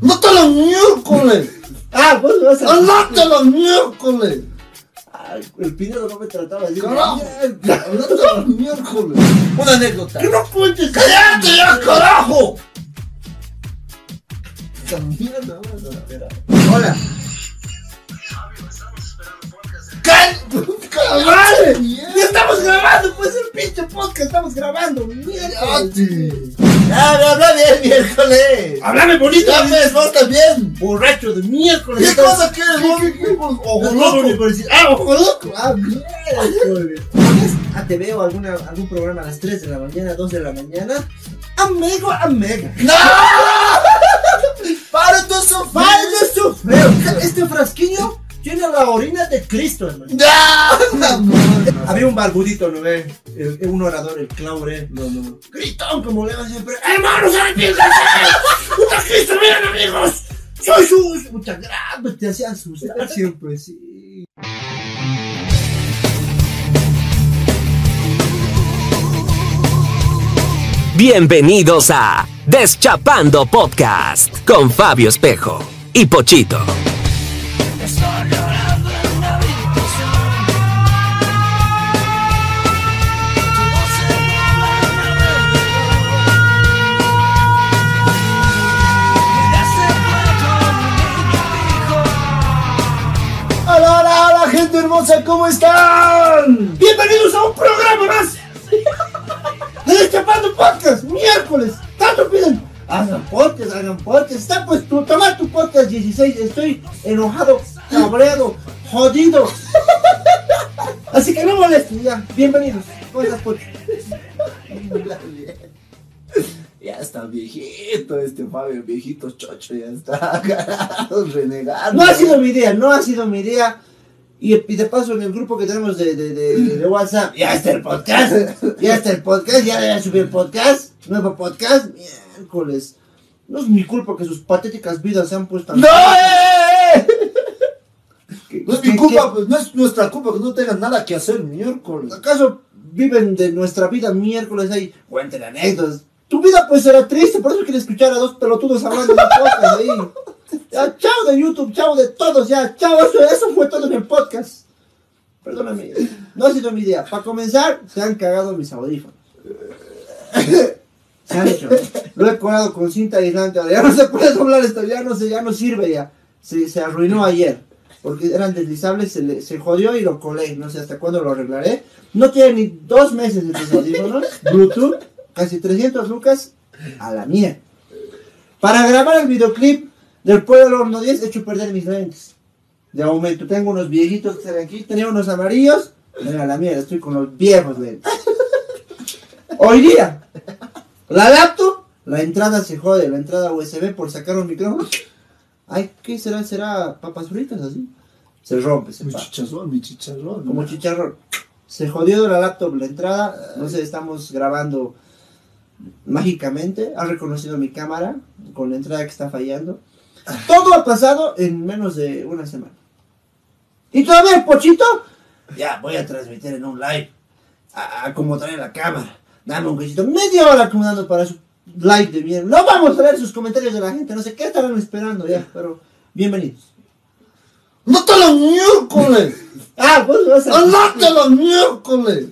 ¡No te los miércoles! Ah, vos me vas a. ¡Andate los miércoles! Ay, el Pinedo no me trataba de decir. ¡Carajo! Mierda. ¡Andate los miércoles! Una anécdota. ¡Que no cuentes! ¡Cállate ya, carajo! Esa mierda, vamos a esperar. Hola. ¡Cállate! ¡Ya estamos grabando! Pues el pinche podcast estamos grabando. Mierda. Me habla bien miércoles. Háblame bonito. Ya ves, vos también. Borracho de miércoles. ¿Qué cosa quieres, vos? ¿Qué quieres? ¡Ojo loco! decir, Ah, ojo loco. Ah, mierda. Ah, te veo alguna, algún programa a las 3 de la mañana, 2 de la mañana. Amigo, amiga. ¡No! ¡Para de sufrir! ¡Para sufrir! Este frasquillo tiene la orina de Cristo, hermano. No. Había un barbudito, ¿no ve? El- el- un orador, el Claure. No, no. Gritón como le hagan siempre. ¡Hermanos, arrepiéntanse! ¡Puta Cristo, miren, amigos! ¡Soy sus! Muchas gracias. Te hacía asustar siempre, sí. Bienvenidos a Deschapando Podcast con Fabio Espejo y Pochito. Hermosa, ¿cómo están? Bienvenidos a un programa más de Deschapando Podcast, miércoles. Tanto piden. Hagan podcast, hagan podcast. Está pues tú, toma tu podcast 16. Estoy enojado, cabreado, jodido. Así que no molesten, ya. Bienvenidos. ¿Cómo estás? Ya está viejito este Fabio, viejito chocho, ya está carajo, renegando. No ha sido mi idea, no ha sido mi idea. Y, y de paso en el grupo que tenemos de, de, de, de WhatsApp, ya está el podcast, ya está el podcast, ya le subí el podcast, nuevo podcast, miércoles. No es mi culpa que sus patéticas vidas se han puesto ¡No! eh! ¿Qué- No es mi culpa, pues, no es nuestra culpa que no tengan nada que hacer miércoles. ¿Acaso viven de nuestra vida miércoles ahí? Cuenten anécdotas. Tu vida pues será triste, por eso quiero escuchar a dos pelotudos hablando de podcast ahí. Chao de YouTube, chao de todos, ya, chao, eso, eso fue todo en el podcast. Perdóname, no ha sido mi idea. Para comenzar, se han cagado mis audífonos. Se han hecho. Lo he colado con cinta aislante, ya no se puede doblar esto, ya no, se, ya no sirve ya. Se, se arruinó ayer. Porque eran deslizables, se, le- se jodió y lo colé. No sé hasta cuándo lo arreglaré. No tiene ni dos meses de tus audífonos. Bluetooth, casi 300 lucas a la mía. Para grabar el videoclip Pueblo del Horno 10 he hecho perder mis lentes. De aumento, tengo unos viejitos que están aquí, tenía unos amarillos. Mira la mierda, estoy con los viejos lentes. Hoy día, la laptop, la entrada se jode, la entrada USB por sacar un micrófono. Ay, ¿qué será? ¿Será papas fritas así? Se rompe, se Mi parte. chicharrón, mi chicharrón. Como chicharrón. Se jodió de la laptop la entrada. No sé, estamos grabando mágicamente. Ha reconocido mi cámara con la entrada que está fallando. Todo ha pasado en menos de una semana. Y todavía el pochito. Ya, voy a transmitir en un live. A, a como trae la cámara. Dame un besito. Media hora acumulando para su live de mierda. No vamos a leer sus comentarios de la gente. No sé qué estarán esperando ya. Pero bienvenidos. ¡No te los miércoles! Ah, vos vas a. ¡Andate los miércoles!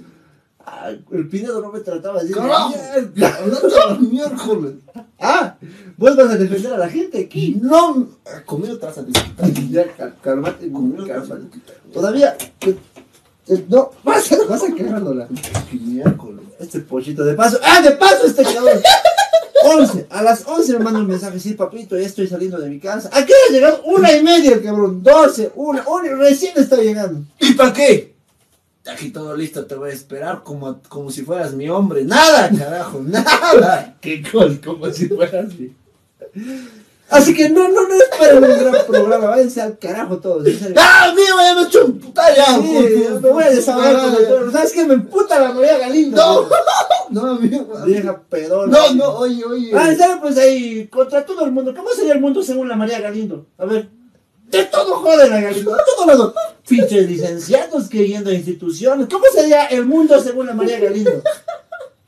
El Pinedo no me trataba. ¡Andate los miércoles! Ah, vos vas a defender a la gente aquí. No, conmigo te vas a disputar. Ya, cal- cálmate, Conmigo te vas a cálmate. disputar. Todavía. eh, eh, no, vas a, vas a quejándola. Miércoles. Este pochito de paso. ¡Ah, de paso este cabrón! 11. A las 11 me manda un mensaje. Sí, papito, ya estoy saliendo de mi casa. ¿A qué hora llegado? Una y media el cabrón. 12, una, una, recién está llegando. ¿Y para qué? Aquí todo listo, te voy a esperar como, como si fueras mi hombre. Nada, carajo, nada. Qué col, como si fuera así. Así que no, no, no esperen un gran programa. Váyanse al carajo todos. ¡Ah, mío! Ya me he hecho un puta ya. Sí, me voy a desahogar con. ¿Sabes qué? Me emputa la María Galindo. No, no, amigo. Vieja pedona. No, no, oye, oye. Ah, serio, pues ahí, contra todo el mundo. ¿Cómo sería el mundo según la María Galindo? A ver. De todo joden a Galindo, de todo lado. Pinches licenciados que a instituciones. ¿Cómo sería el mundo según la María Galindo?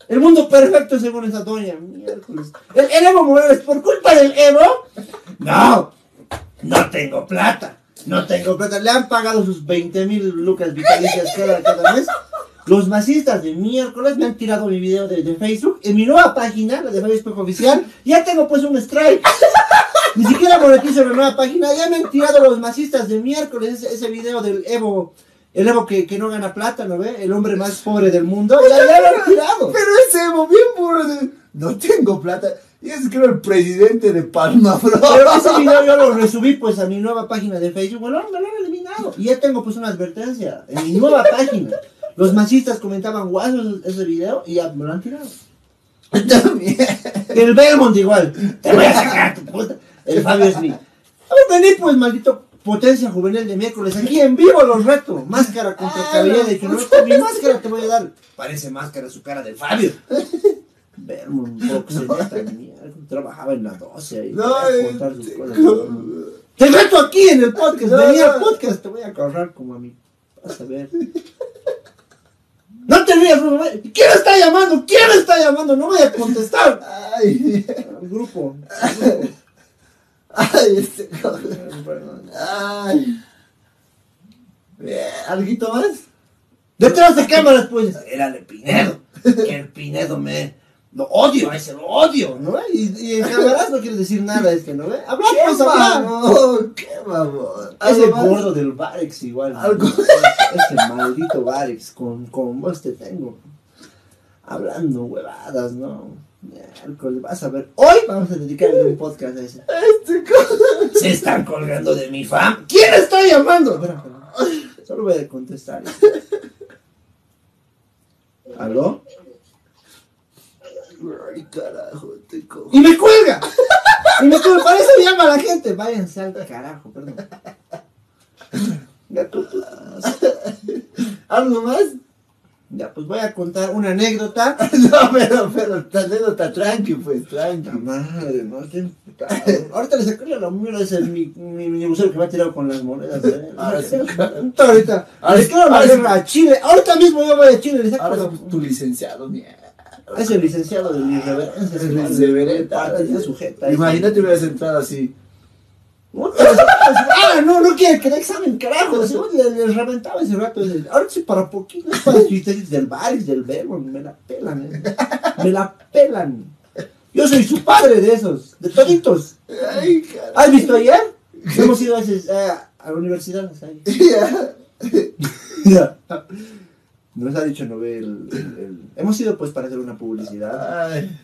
El mundo perfecto según esa doña. Miércoles. El, el Evo Morales, por culpa del Evo. No, no tengo plata. No tengo plata. Le han pagado sus 20 mil lucas vitalicias cada mes. Los masistas de miércoles me han tirado mi video de, de Facebook. En mi nueva página, la de Espejo Oficial, ya tengo pues un strike. Ni siquiera monetizo la nueva página. Ya me han tirado los masistas de miércoles ese, ese video del Evo. El Evo que, que no gana plata, ¿no ve? El hombre más pobre del mundo. Ya, ya lo han tirado. Pero ese Evo bien burro de, no tengo plata. Y es creo el presidente de Palma, bro. Pero ese video yo lo resubí pues a mi nueva página de Facebook. Bueno, me lo han eliminado. Y ya tengo pues una advertencia en mi nueva página. Los masistas comentaban guasos ese video y ya me lo han tirado. También. El Belmont igual. Te voy a sacar tu puta. El Fabio Smith. Vení pues, maldito potencia juvenil de miércoles. Aquí en vivo los reto. Máscara contra cabellera. De que no mi máscara te voy a dar. Parece máscara su cara de Fabio. Belmont, boxerista, mierda. Trabajaba en la 12 ahí. No, para contar sus cosas. Te reto aquí en el podcast. No, Venía al no. podcast. Te voy a correr como a mí. Vas a ver. No te rías, Rubén. ¿Quién está llamando? ¿Quién está llamando? No voy a contestar. Ay, El grupo. El grupo. ay, este cabrón. Perdón. Ay. Bien, ¿Alguito más? Detrás de cámaras, pues. Era de Pinedo. Que el Pinedo me. Lo odio, ese lo odio, ¿no? Y, y en cámaras no quiere decir nada, es que, ¿no ve? Habla, ¡Qué pues, habla. mamón! ¡Qué mamón! Ese ¿Algo más? gordo del Barex igual. Algo- Ese maldito Barex con, con vos te tengo. Hablando huevadas, ¿no? Vas a ver. Hoy vamos a dedicarle un podcast a ese. Este. Se están colgando de mi fam. ¿Quién está llamando? Espera, espera. Solo voy a contestar. ¿Aló? Ay, carajo, te cojo. Y me cuelga. Y me cuelga. Para eso llama a la gente. Váyanse al carajo, perdón. Ya, tú, tú. ¿Algo más? Ya, pues voy a contar una anécdota. No, pero, pero, la anécdota tranqui, pues, tranqui. La madre, no. Ahorita le saqué la mierda ese mi, mi, mi museo que me ha tirado con las monedas. ¿eh? Ahora sí. Ahorita, ahorita. Ahora Ahora Chile. Ahorita mismo yo voy a Chile. Le saco Ahora la- es tu licenciado, mierda. Es el licenciado de mi reverencia. Es el irreverente. Imagínate hubieras entrado así. Ah, no, no quiere que dé examen, carajo. Si vos le, le reventaba ese rato. Ahora sí, para poquito. Es para del Baris, del Belmont. Me la pelan, eh. Me la pelan. Yo soy su padre de esos, de toditos. Ay. ¿Has visto ayer? Hemos ido a, ese- a- a la universidad. sea, ahí. Nos ha dicho, no ve el, Hemos ido pues para hacer una publicidad. Ay.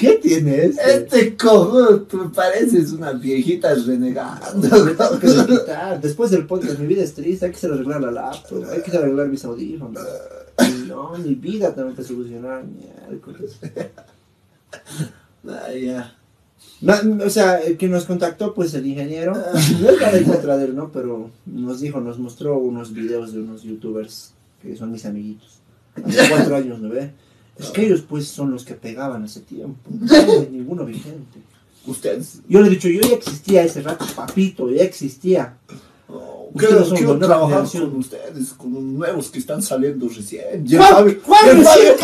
¿Qué tiene este? Este cojudo, tú pareces una viejita renegando. Me tengo que desquitar. Después del podcast, mi vida es triste. Hay que arreglar la laptop. Hay que arreglar mis audífonos. No, mi vida tengo que solucionar. miércoles. Ay, ya. No, o sea, el que nos contactó, pues el ingeniero. No es en contra de él, ¿no? Pero nos dijo, nos mostró unos videos de unos youtubers que son mis amiguitos. Hace cuatro años, ¿no ve? Es que ellos, pues, son los que pegaban hace tiempo. No hay ninguno vigente. Ustedes. Yo le he dicho, yo ya existía ese rato, papito, ya existía. Oh, Ustedes quiero quiero trabajar con ustedes, con los nuevos que están saliendo recién. Y el ¿Cuál, Fabio- cuál y el recién?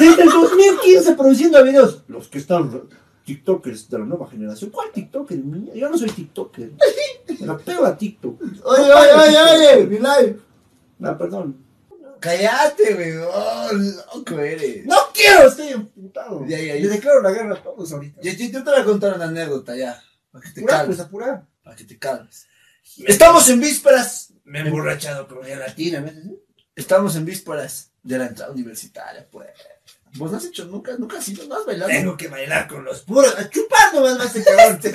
Desde el 2015 produciendo videos. Los que están TikTokers de la nueva generación. ¿Cuál TikToker? Mía, Yo no soy TikToker. Me la pego a TikTok. Oye, oye, oye, oye, mi live. No, perdón. Cállate, güey. Oh, loco eres. No quiero, estoy emputado. Ya, ya. Le declaro la guerra a todos ahorita. Yo, yo- yo te voy a contar una anécdota ya. Para que te Apura, calmes. pues apura. Para que te calmes. Estamos en vísperas. Me he emborrachado con gelatina. ¿ves? Estamos en vísperas de la entrada universitaria, pues. Vos no has hecho nunca, nunca has ido, no has bailado. Tengo que bailar con los puros. A chupar nomás más este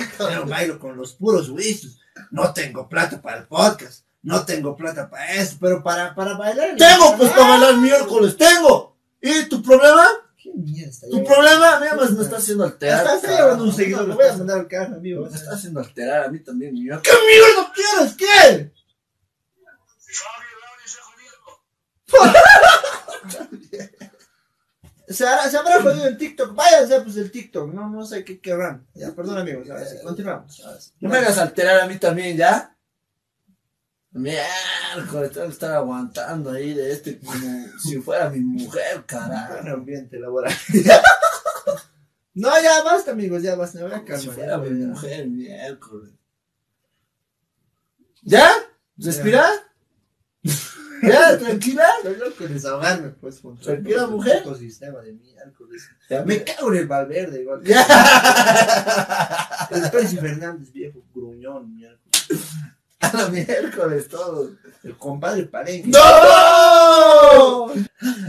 cabrón. Yo bailo con los puros huisos. No tengo plata para el podcast. No tengo plata para eso. Pero para, para bailar. Tengo, pues, para bailar miércoles, tengo. ¿Y tu problema? ¿Qué mierda Tu problema, mira, más me está haciendo alterar. Estoy llevando un seguidor. Lo voy a mandar al carajo, amigo. Me está haciendo alterar a mí también, mi ¿Qué mierda quieres? ¿Qué? Se, hará- se habrá jodido en TikTok. Váyanse pues el TikTok. No, no sé qué querrán. Ya, perdón amigos. Ahora sí, continuamos. No me hagas alterar a mí también, ¿ya? Miércoles, tengo que estar aguantando ahí de este como si fuera mi mujer, carajo. Buen ambiente laboral. no, ya basta, amigos, ya basta. Me voy a Si calmar. fuera ya, mi ya. mujer, miércoles. ¿Ya? ¿Respira? ¿Ya? ¿Tranquila? Estoy loco de desahogarme, pues. con Tranquila, mujer. sistema de miércoles. Ya, Me cago en el Valverde, igual. Ya. El Fernández, viejo, gruñón, miércoles. A la miércoles todo. El compadre Palenque. ¡No!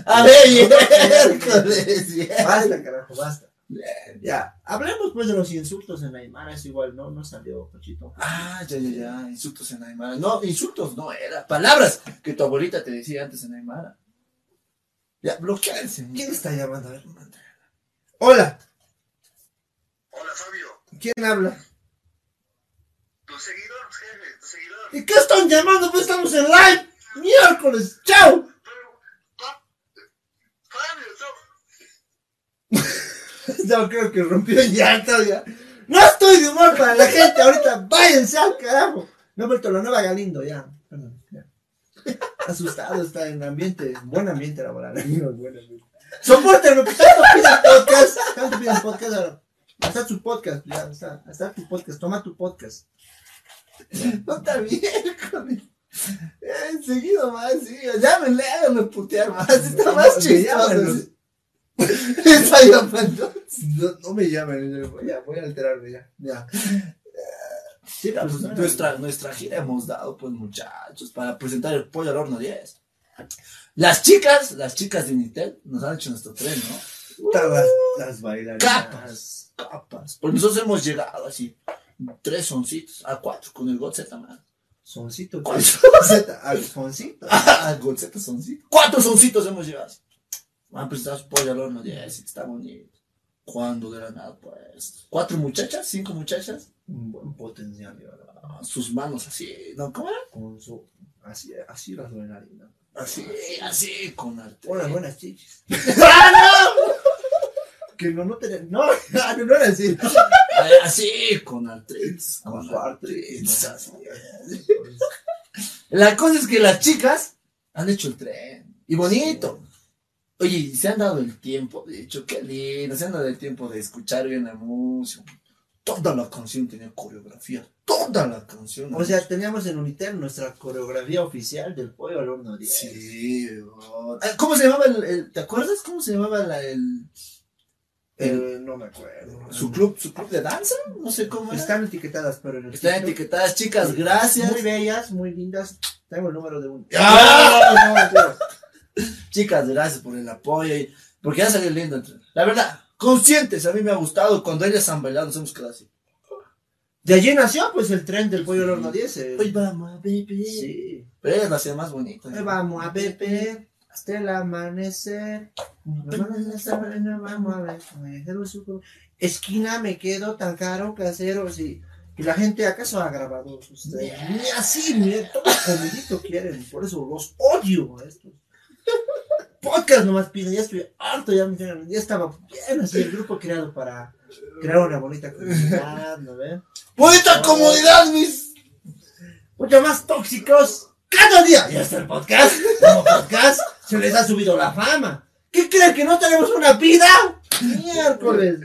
A ver, miércoles. Basta, carajo, basta. Ya, hablemos pues de los insultos en Aymara, es igual, ¿no? No salió, Pachito. Ah, ya, ya, ya. Insultos en Aymara. No, insultos no era. Palabras que tu abuelita te decía antes en Aymara. Ya, bloquearse. ¿Quién está llamando? A ver. Hola, Hola Fabio, ¿quién habla? tu seguidor. ¿Y qué están llamando? Pues estamos en live. Miércoles, chao. Pero, Yo creo que rompió llanto ya. No estoy de humor para la gente ahorita. Váyanse al carajo. He vuelto la nueva Galindo ya. Ya. Asustado está en ambiente, buen ambiente laboral. amigos, buen ambiente. Soporten que tanto piden podcast. Tanto piden podcast ahora. Hasta tu podcast, ya, hasta tu podcast. Toma tu podcast. No está miércoles. Eh, Seguido más, sí. Llámenle, háganme putear más. Está más chistoso. Está llamando. No, no me llamen, ya, voy a alterarme ya. Ya. Sí, Ya, pues, nuestra, nuestra gira hemos dado, pues, muchachos, para presentar el pollo al horno 10. Las chicas, las chicas de Unitel nos han hecho nuestro tren, ¿no? Todas las, las bailarinas. Capas, capas. Pues nosotros hemos llegado así, tres oncitos, a cuatro, con el Godzeta, man. Soncito. Alfonsito. Ah, Godzeta soncito. Cuatro soncitos hemos llegado. así. Han presentado su pollo al horno 10, y está bonito. ¿Cuándo de la nada, pues? Cuatro muchachas, cinco muchachas, Un buen potencial, verdad. ah, sus manos así, ¿no? ¿Cómo era? Con su. Así, así las bailarinas. Así, así, con arte. Unas buenas chichis. ¡Ah, no! Que no, no tenía. No, no, no era así. Ay, Así, con artritis. Con Con artritis. artritis. así. La cosa es que las chicas han hecho el tren. Y bonito. Oye, se han dado el tiempo, de hecho, qué lindo. Se han dado el tiempo de escuchar bien la música. Toda la canción tenía coreografía. Toda la canción. O sea, teníamos en Unitel nuestra coreografía oficial del pollo al horno 10. Sí, oh. ¿Cómo se llamaba el, el- ¿Te acuerdas cómo se llamaba la, el, Eh, no me acuerdo. su club, su club de danza? No sé cómo era. Están etiquetadas, pero en el Están etiquetadas, chicas, gracias. Muy bellas, muy lindas. Tengo el número de uno. ¡Ah! No, no, no. Chicas, gracias por el apoyo. y- porque ya salió lindo. el tren. La verdad, conscientes, a mí me ha gustado. Cuando ellas han bailado, nos hemos quedado así. De allí nació pues el tren del pollo al horno 10. eh. Hoy vamos a beber. Sí. Pero ellas lo hacían más bonito. Hoy vamos a beber hasta el amanecer. Esquina me quedo tan caro casero, sí. Y la gente acaso ha grabado ustedes. Ni así, ni todo quieren. Por eso los odio a estos. Podcast nomás piden, ya estoy harto, ya, ya estaba bien así el grupo creado para crear una bonita comunidad, ¿no ven? ¡Bonita comodidad, mis! mucho más tóxicos cada día. Ya está el podcast. Como podcast se les ha subido la fama. ¿Qué creen que no tenemos una vida? Miércoles.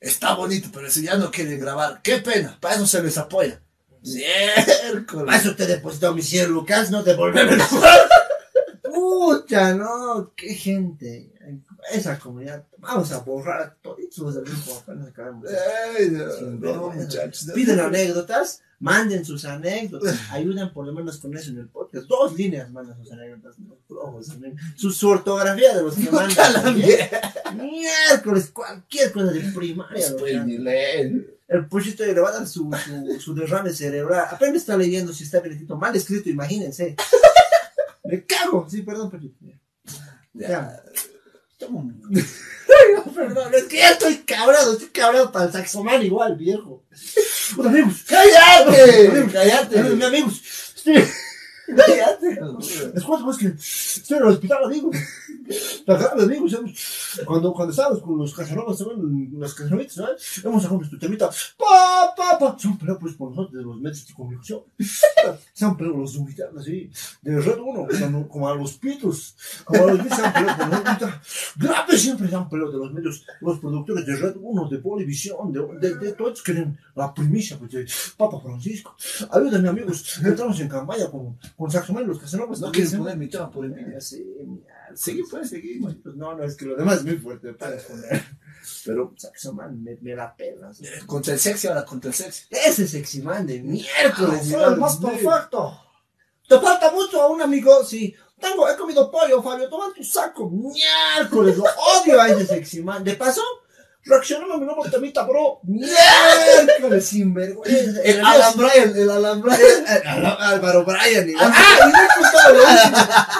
Está bonito, pero si ya no quieren grabar, qué pena. Para eso se les apoya. Para Miércoles. eso te he depositado mis 100 lucas, no devolverme Pucha, no, qué gente. Esa comunidad, vamos a borrar a todos del apenas acabamos. Muchachos. Piden anécdotas, manden sus anécdotas, ayuden por lo menos con eso en el podcast. Dos líneas mandan sus anécdotas, su, su ortografía de los que mandan. Miércoles, cualquier cosa de primaria. El puchito le va a dar su, su, su derrame cerebral. Apenas está leyendo si está bien escrito, mal escrito, imagínense. Me cago. Sí, perdón. Ya. Ya. Toma un- No, perdón, es que ya estoy cabrado, estoy cabrado para el saxomán igual, viejo. Amigos, ¡Cállate! ¡Cállate! amigos, amigos, estoy, ¡Cállate! es justo, pues que estoy en el hospital, amigos. Amigos, hemos- cuando, cuando estábamos con los casanovas. Las casanovitas, ¿sabes? Hemos sacado nuestro temita. Pa, pa, pa. Se han peleado pues por nosotros de los medios de comunicación. Se han peleado los mexicanos, así. De Red Uno, como, como a los pitos. Como a los pitos se han peleado por nosotros. Grave siempre se han peleado de los medios, los productores de Red Uno, de Polivisión, de, de, de todos quieren la primicia, pues, de Papa Francisco. Ayúdenme, amigos. Entramos en campaña con, con Saxoman y los casanovas. No quieres poner mi tema por envidia. Sí, mira. Seguí, pues, seguí. man. Pues no, no, es que lo demás es muy fuerte, me puedes poner. Pero Saxo Man me, me la pela. ¿sí? Contra el sexy, ahora contra el sexy. Ese sexy man de miércoles, Ah, soy man, el más sí. perfecto. Te falta mucho a un amigo, sí. Tengo, he comido pollo, Fabio, toma tu saco. Miércoles, lo odio a ese sexy man. De paso, reaccionando a mi nuevo temita, bro. Miércoles, sinvergüenza. El Alan Bryan, el Alan Bryan. Al- Álvaro Bryan. Ah,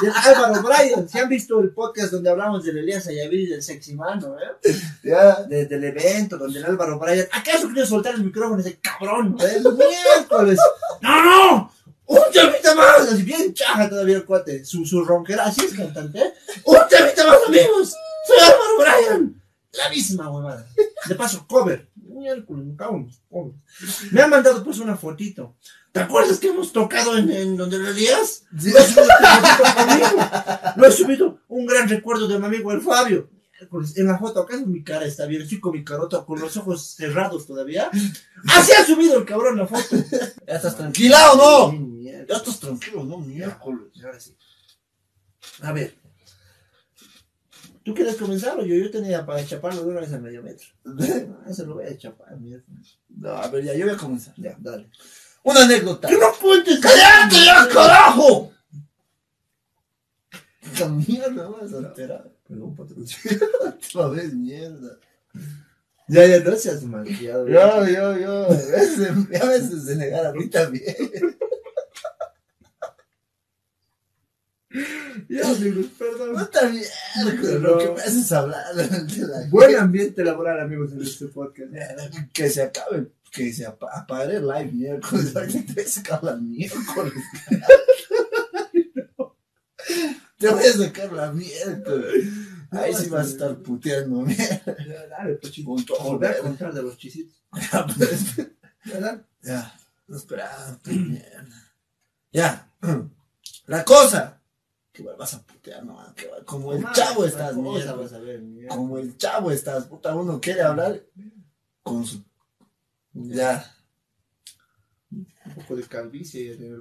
del Álvaro Bryan. Si han visto el podcast donde hablamos del Elías Ayavid y del sexy man, ¿no? eh? Ya. Desde el evento donde el Álvaro Bryan. ¿Acaso quiere soltar el micrófono ese cabrón? ¿eh? Miércoles. ¡No, no! ¡Un temita más! Así bien chaja todavía el cuate. Su, su ronquera. Así es cantante, ¿eh? ¡Un temita más, amigos! ¡Soy Álvaro Bryan! La misma huevada. De paso, cover. Miércoles, me cago en los pobres. Me han mandado pues una fotito. ¿Te acuerdas que hemos tocado en, en donde lo Elías? Lo he subido. Lo he subido un gran recuerdo de mi amigo el Fabio. Miércoles, En la foto, ¿acaso mi cara está bien? Estoy con mi carota, con los ojos cerrados todavía. Así ha subido el cabrón la foto. ¿Ya estás tranquila o no? Sí. Ya estás tranquilo, no, miércoles. Ahora sí. A ver. ¿Tú quieres comenzar o yo? Yo tenía para chaparlo de una vez al medio metro. Eso lo voy a chapar, mierda. No, a ver, ya, yo voy a comenzar. Ya, dale. Una anécdota. ¡Que no cuentes! ¡Cállate ya, carajo! Esta mierda vas a alterar. Perdón, patrón. Otra vez, mierda. Ya, ya, no seas malcriado. Yo, yo, yo. A veces, a veces de negar a mí también. Ya, amigos, perdón. Puta mierda, lo que me haces hablar de la Buen ambiente laboral, amigos, en este podcast. gente. Que se acabe, que se apa- apague el live miércoles. Te sacar la miércoles. Te voy a sacar la miércoles. Ahí sí vas a estar puteando, mierda. Ya, Dale. Con todo, Volver a contar de los chisitos. Ya, dale. Ya, no esperaba, pues, mierda. Ya, la cosa. Que vuelvas a putear, no, que va- como el chavo estás, mierda. Vas a ver, mierda. Como el chavo estás, puta, uno quiere hablar con su. Ya. Un poco de calvicie. de-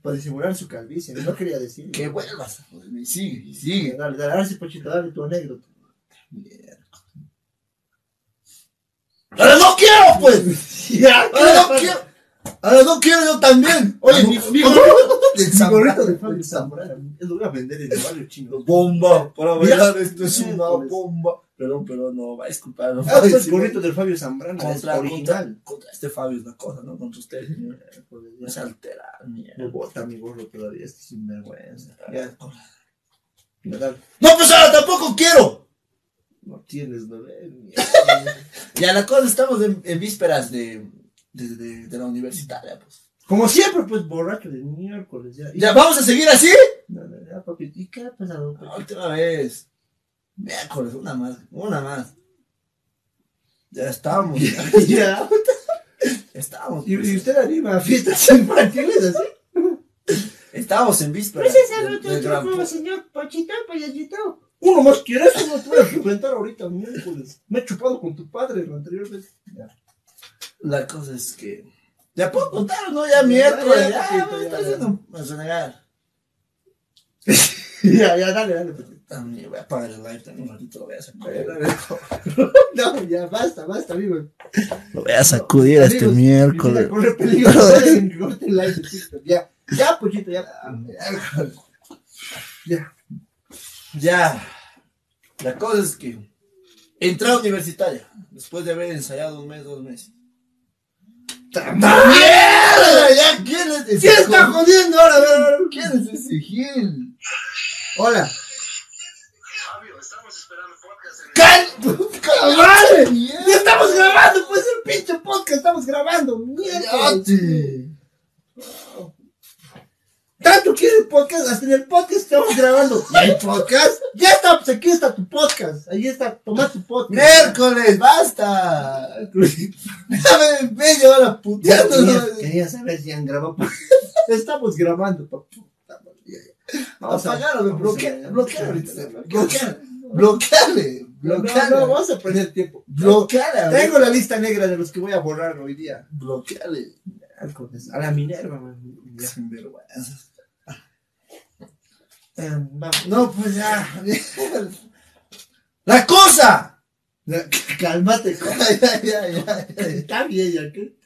Para disimular su calvicie. No quería decir. Que vuelvas a joderme. Y sigue, y sigue. Dale, dale, ahora sí, Pochito, dale tu anécdota. Mierda. ¡Ahora no quiero, pues! Ya, ¡Ahora no quiero! ¡Ahora no quiero yo también! Oye, mi, mi Mi gorrito, mi gorrito de Fabio Zambrano. Es lo voy a vender en el barrio chino. Bomba, para bailar esto es una bomba. Perdón, perdón, no, va a disculpar. No, Ah, pues Sí, gorrito del Fabio Zambrano. Es contra, contra, original. contra este Fabio es la cosa, ¿no? Contra ustedes. Pues, No se altera, mierda. Me bota mi gorro todavía, este sinvergüenza. Ya. No, pues ahora tampoco quiero. No tienes bebé. mierda. Ya la cosa, estamos en, en vísperas de, de, de, de la universitaria, pues. Como siempre, pues borracho de miércoles. Ya, ¿Ya vamos a seguir así? No, no, ya, papi. ¿Y qué ha pasado? La última vez. Miércoles, una más, una más. Ya estamos, ya, ya. estamos. ¿Y, pues. y usted anima a fiestas infantiles así? Estamos en vísperas. Pues ese del- otro del gran po- señor Pachito, payasito. Uno más quieres, uno te voy a reventar ahorita miércoles. Me he chupado con tu padre la anterior vez. La cosa es que. ¿Ya puedo contar no? Ya miércoles, ya, ya, ya, ya. haciendo a renegar. ya, ya, dale, dale. También voy a apagar el live, también un ratito lo voy a sacudir. No, ya, basta, basta, amigo. Lo voy a sacudir este Amigos, miércoles. Corre peligro. Corte el live de TikTok. Ya, ya, Pochito, ya. Ya. Ya. La cosa es que entré a universitaria después de haber ensayado un mes, dos meses. ¡Mierda! ¿Ya quién es ese ¿Quién está jo- jodiendo ahora? A ver, a ver. ¿Quién es ese Gil? Hola. Fabio, estamos esperando podcast en ¡Cal! ¡Mierda! ¡Ya estamos grabando! Pues el pinche podcast estamos grabando. ¡Mierda! Tanto quiere el podcast, hasta en el podcast estamos grabando. ¿Y hay podcast? Ya está, pues aquí está tu podcast. Ahí está, toma tu podcast. Miércoles, basta. Me media hora puteando. Quería, quería saber si han grabado. Estamos grabando, pa' puta madre. Ya, ya. Vamos a- Apagalo, vamos a- bloquea, bloquea ahorita. Bloquea. Bloquea. Bloqueale. No, no, vamos a perder tiempo. Bloqueale. Tengo la lista negra de los que voy a borrar hoy día. Bloqueale. A la Minerva, man. Ya. Sinvergüenza. Eh, vamos. No, pues ya. La cosa. Cálmate, Ya, ya. Está bien, ya que.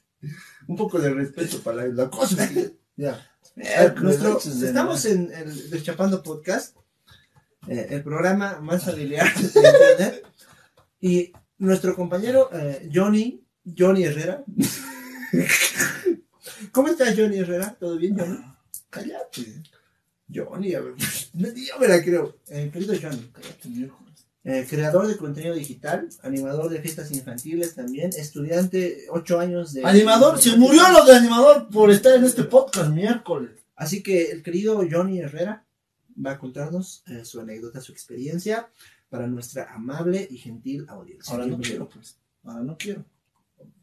Un poco de respeto para la, cosa. ya. Nuestro- estamos en el Deschapando Podcast, eh, el programa más familiar de internet. Y nuestro compañero eh, Johnny, Johnny Herrera. ¿Cómo estás, Johnny Herrera? ¿Todo bien, Johnny? Cállate. Johnny, a ver, yo me la creo. Eh, querido Johnny, eh, creador de contenido digital, animador de fiestas infantiles también, estudiante, ocho años de... Animador, se murió lo de animador por estar en este podcast miércoles. Así que el querido Johnny Herrera va a contarnos eh, su anécdota, su experiencia para nuestra amable y gentil audiencia. Ahora no quiero, pues. Ahora no quiero.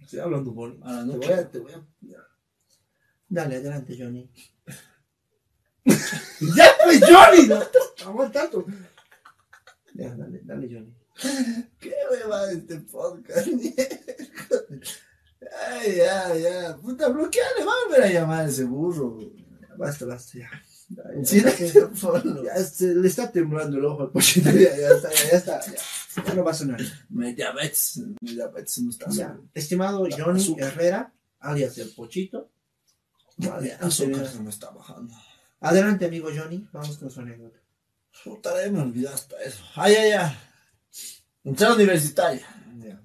Estoy hablando bonito. Ahora Te no voy quiero. a, te voy a. Dale, adelante, Johnny. ya pues, Johnny, no te aguantando. Ya, dale, dale, Johnny. ¿Qué me va este podcast? Ay, ya, ya. Puta, bloqueale, va a volver a llamar a ese burro. Basta, basta, ya. Ya, ya, Sí, ya, se le está temblando el ojo al pochito. Ya, ya está, ya, ya está. Ya, Ya no va a sonar. Me diabetes, me diabetes no está Ya. Estimado Johnny Azúcar. Herrera, alias el Pochito. Vale, azúcar me está bajando. Adelante, amigo Johnny, vamos con su anécdota. Puta, ya me olvidé hasta eso. Ay, ay, ay. Entrada universitaria. Ya.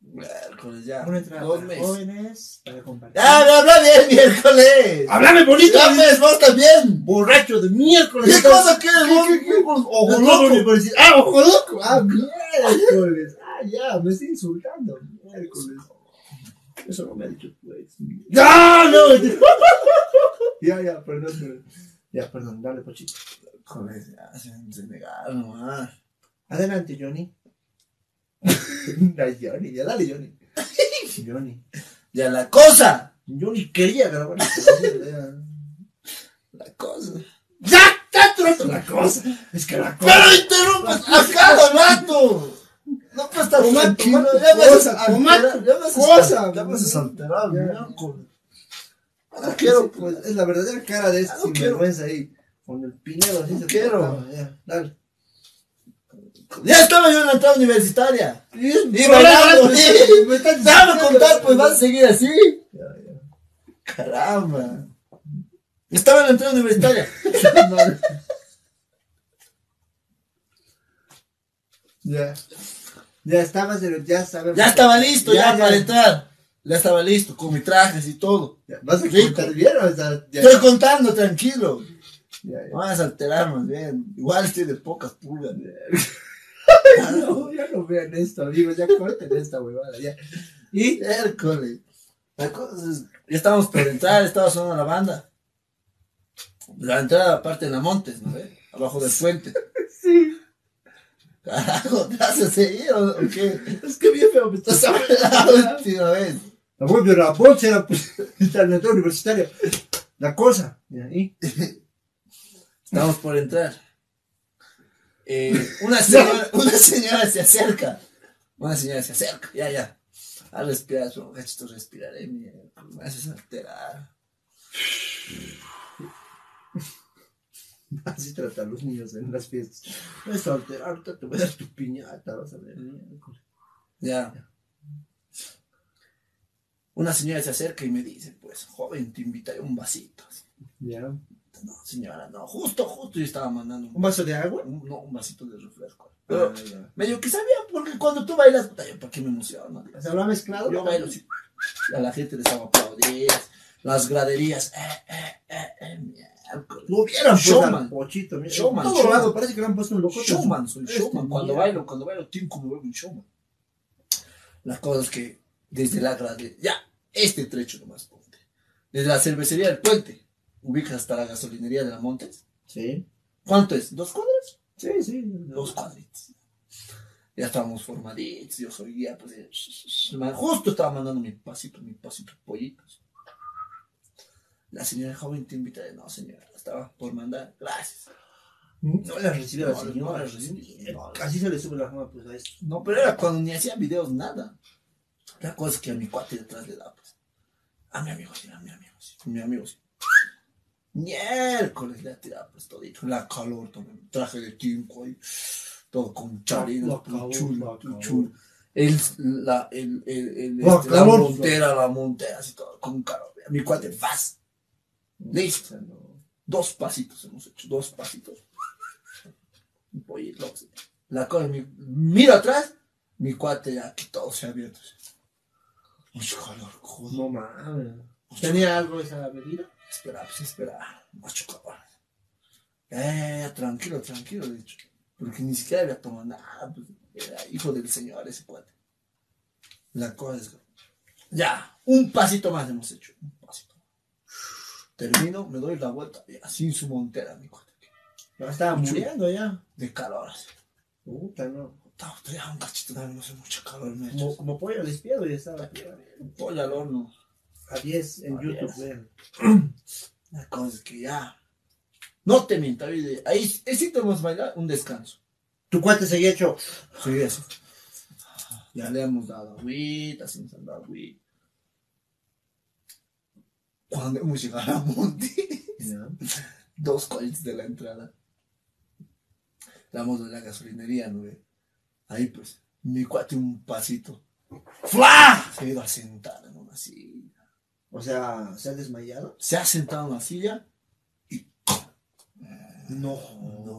Miércoles ya. Una entrada Dos para meses. jóvenes, para compartir. Ya, me habla bien miércoles. ¡Háblame bonito! Ya ves, vos también. ¡Borracho de miércoles! ¿Qué cosa quieres vos? miércoles? Ojo ¡Ojo loco. universidad! ¡Ah, ojo loco! ¡Ah, miércoles! ¡Ah, ya! Me estoy insultando. Miércoles. Eso no me ha dicho tu ex. ¡Ya, no! ya, ya, perdón, perdón. Ya, perdón, dale, Pochito. Joder, ya se, se negaron, nomás. Adelante, Johnny. dale, Johnny, ya dale, Johnny. Johnny. Ya la cosa. Johnny quería grabar ya. La cosa. ¡Ya! ¡Tanto la cosa! Es que la cosa. ¡Pero interrumpes a cada rato! No puedes estar Toma, tranquilo. Ya me haces toma, alterar, ya me haces cosa. al- Ya me haces alterar, miércoles. No quiero, pues, es la verdadera cara de este Ah, no sinvergüenza ahí. Con el pinedo así se quiero. ya, dale. Ya estaba yo en la entrada universitaria. Y, Y bailando, me estás diciendo- contar, pues vas a seguir así. Ya, ya. Caramba. Estaba en la entrada universitaria. Ya. Ya estabas, ya sabemos. Ya estaba listo, ya, Ya, para ya. entrar. Ya estaba listo, con mi trajes y todo. Ya, ¿Vas a contar bien o sea, Estoy contando, tranquilo. No vas a alterar más bien. Igual estoy de pocas pulgas. ya. No, ya no vean esto, amigos, ya corten esta huevada, ya. Y, Hércules. La cosa es- ya estábamos por entrar, estaba sonando la banda. La entrada aparte en la Montes, ¿no ve? Abajo del puente. Carajo, ¿te vas a seguir o, o qué? es que bien feo me estás hablando. La última vez. La voz de la bolsa era pues, la universitaria. La cosa. Y ahí. Estamos por entrar. Eh, una, señora, una señora se acerca. Una señora se acerca. Ya, ya. A respirar, pero esto respiraré. mierda, Me haces alterar. Así tratan los niños en las fiestas. Es alterarte, te voy a dar tu piñata, vas a ver. Ya. Una señora se acerca y me dice, pues, joven, te invitaré un vasito. Ya. No, señora, no, justo, justo yo estaba mandando ¿Un un, vaso de agua? un- no, un vasito de refresco. Pero Ah, ya. medio que sabía, porque cuando tú bailas, yo, ¿para qué me emociono? ¿Se habrá mezclado? Yo bailo así, a la gente les hago aplaudir, las graderías, eh, eh, eh, eh. Lo hubieran pues, Showman. Pochito, mira. Showman, todo showman. lado parece que le han puesto un loco. Showman, soy Este showman. Cuando bailo, cuando bailo, tinco, me vuelvo un showman. La cosa es que desde la gradería, ya, este trecho nomás ponte. Desde la cervecería del puente ubicas hasta la gasolinería de la Montes. Sí. ¿Cuánto es? ¿Dos cuadras? Sí, sí. Dos cuadritos. Ya estábamos formaditos, yo soy guía, pues eh, justo estaba mandando mi pasito, mi pasito pollitos. La señora joven te invita de no señora, estaba por mandar, gracias. No la recibe la No, no señora. la recibe. No, Así se le sube la fama, pues a esto. No, pero era cuando ni hacía videos, nada. La cosa es que a mi cuate detrás le da, pues. A mi amigo sí, a mi amigo sí, a mi amigo sí. Miércoles le ha tirado, pues, todito. La calor también, traje de tinco ahí, todo con La calor, chulo, la chulo. El, la, el, el, el, La este, la montera, la montera, así todo, con calor. Mi cuate, vas. Listo. Dos pasitos hemos hecho, dos pasitos. Pollito. así. La cosa, mi, miro atrás, mi cuate ya que todo se ha abierto. Mucho calor, joder. No mames. ¿Tenía algo esa bebida? Espera, pues espera, mucho calor. Eh, tranquilo, tranquilo, de hecho. Porque ni siquiera había tomado nada, pues, era hijo del señor ese cuate. La cosa es ya, un pasito más hemos hecho, un. Termino, me doy la vuelta, así en su montera, mi cuate. Ya estaba muriendo ya. De calor, así. Puta, no. Estaba todavía un cachito, también no sé, mucho calor, me Como, como pollo despiedo y estaba Un pollo al horno. a 10 en A YouTube. 10. vean. La cosa es que ya. No te miento, ahí, ahí sí tenemos bailar un descanso. Tu cuate seguía hecho. Sí, eso. Ya le hemos dado agüita, se nos han dado agüita. Cuando hemos llegado a Monte, dos coches de la entrada. Damos de la gasolinería, ¿no? ve? Ahí pues, mi cuate un pasito. ¡Fla! Se ha ido a sentar en una silla. O sea, ¿se ha desmayado? Se ha sentado en la silla y No. no.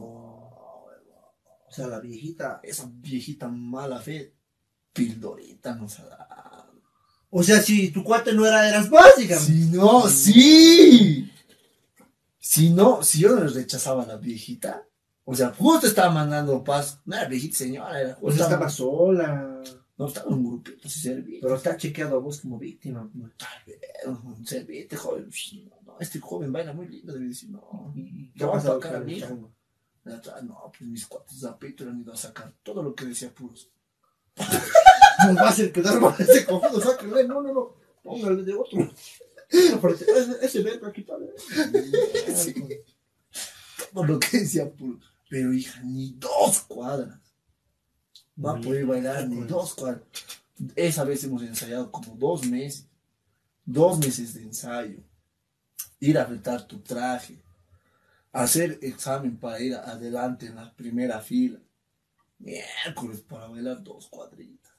O sea, la viejita. Esa viejita mala fe, pildorita nos ha dado. O sea, si tu cuate no era, eras básica. Si no, sí. Si no, si yo no rechazaba a la viejita, o sea, justo estaba mandando paz. No era viejita señora, era O sea, estaba sola. no estaba en un grupito, servía. Pero está chequeado a vos como víctima. Tal vez, servite, joven. No, no, este joven baila muy lindo, debe decir, no. ¿Y ¿Qué vas a tocar a mí? De No, pues mis cuates de apito le han ido a sacar todo lo que decía puros. Nos va a hacer quedar mal ese cojudo. Sáquenle. No, no, no. Póngale de otro. Ese, verga, quítale. Sí. Todo lo que decía puros. Pero hija, ni dos cuadras. No ha podido bailar ni dos cuadras. Esa vez hemos ensayado como dos meses. Dos meses de ensayo. Ir a rentar tu traje. Hacer examen para ir adelante en la primera fila. Miércoles para bailar dos cuadritas.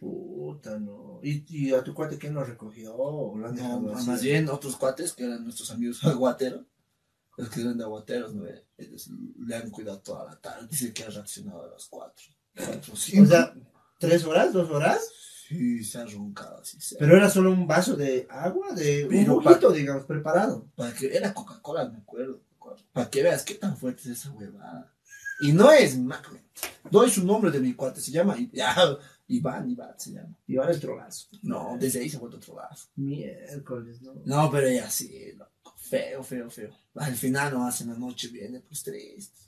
Puta, no. ¿Y, y a tu cuate quién lo recogió? ¿O lo han dejado No, así? más bien otros cuates que eran nuestros amigos aguateros. Los que eran de aguateros, ¿no? Ellos le han cuidado toda la tarde. Dice que ha reaccionado a las cuatro. Cuatro, cinco. O sea, ¿tres horas? ¿Dos horas? Sí, se ha roncado así. se Pero era solo un vaso de agua, de un Pero juguito, digamos, preparado. Para que era Coca-Cola, me acuerdo. Para que veas qué tan fuerte es esa huevada. Y no es Magnet. Doy su nombre de mi cuate, se llama ya, Iván, Iván se llama. Ahora el trolazo. No, desde ahí se ha vuelto otro lado. Miércoles, ¿no? No, pero ya sí, loco. Feo, feo, feo. Al final no hacen la noche viene pues triste.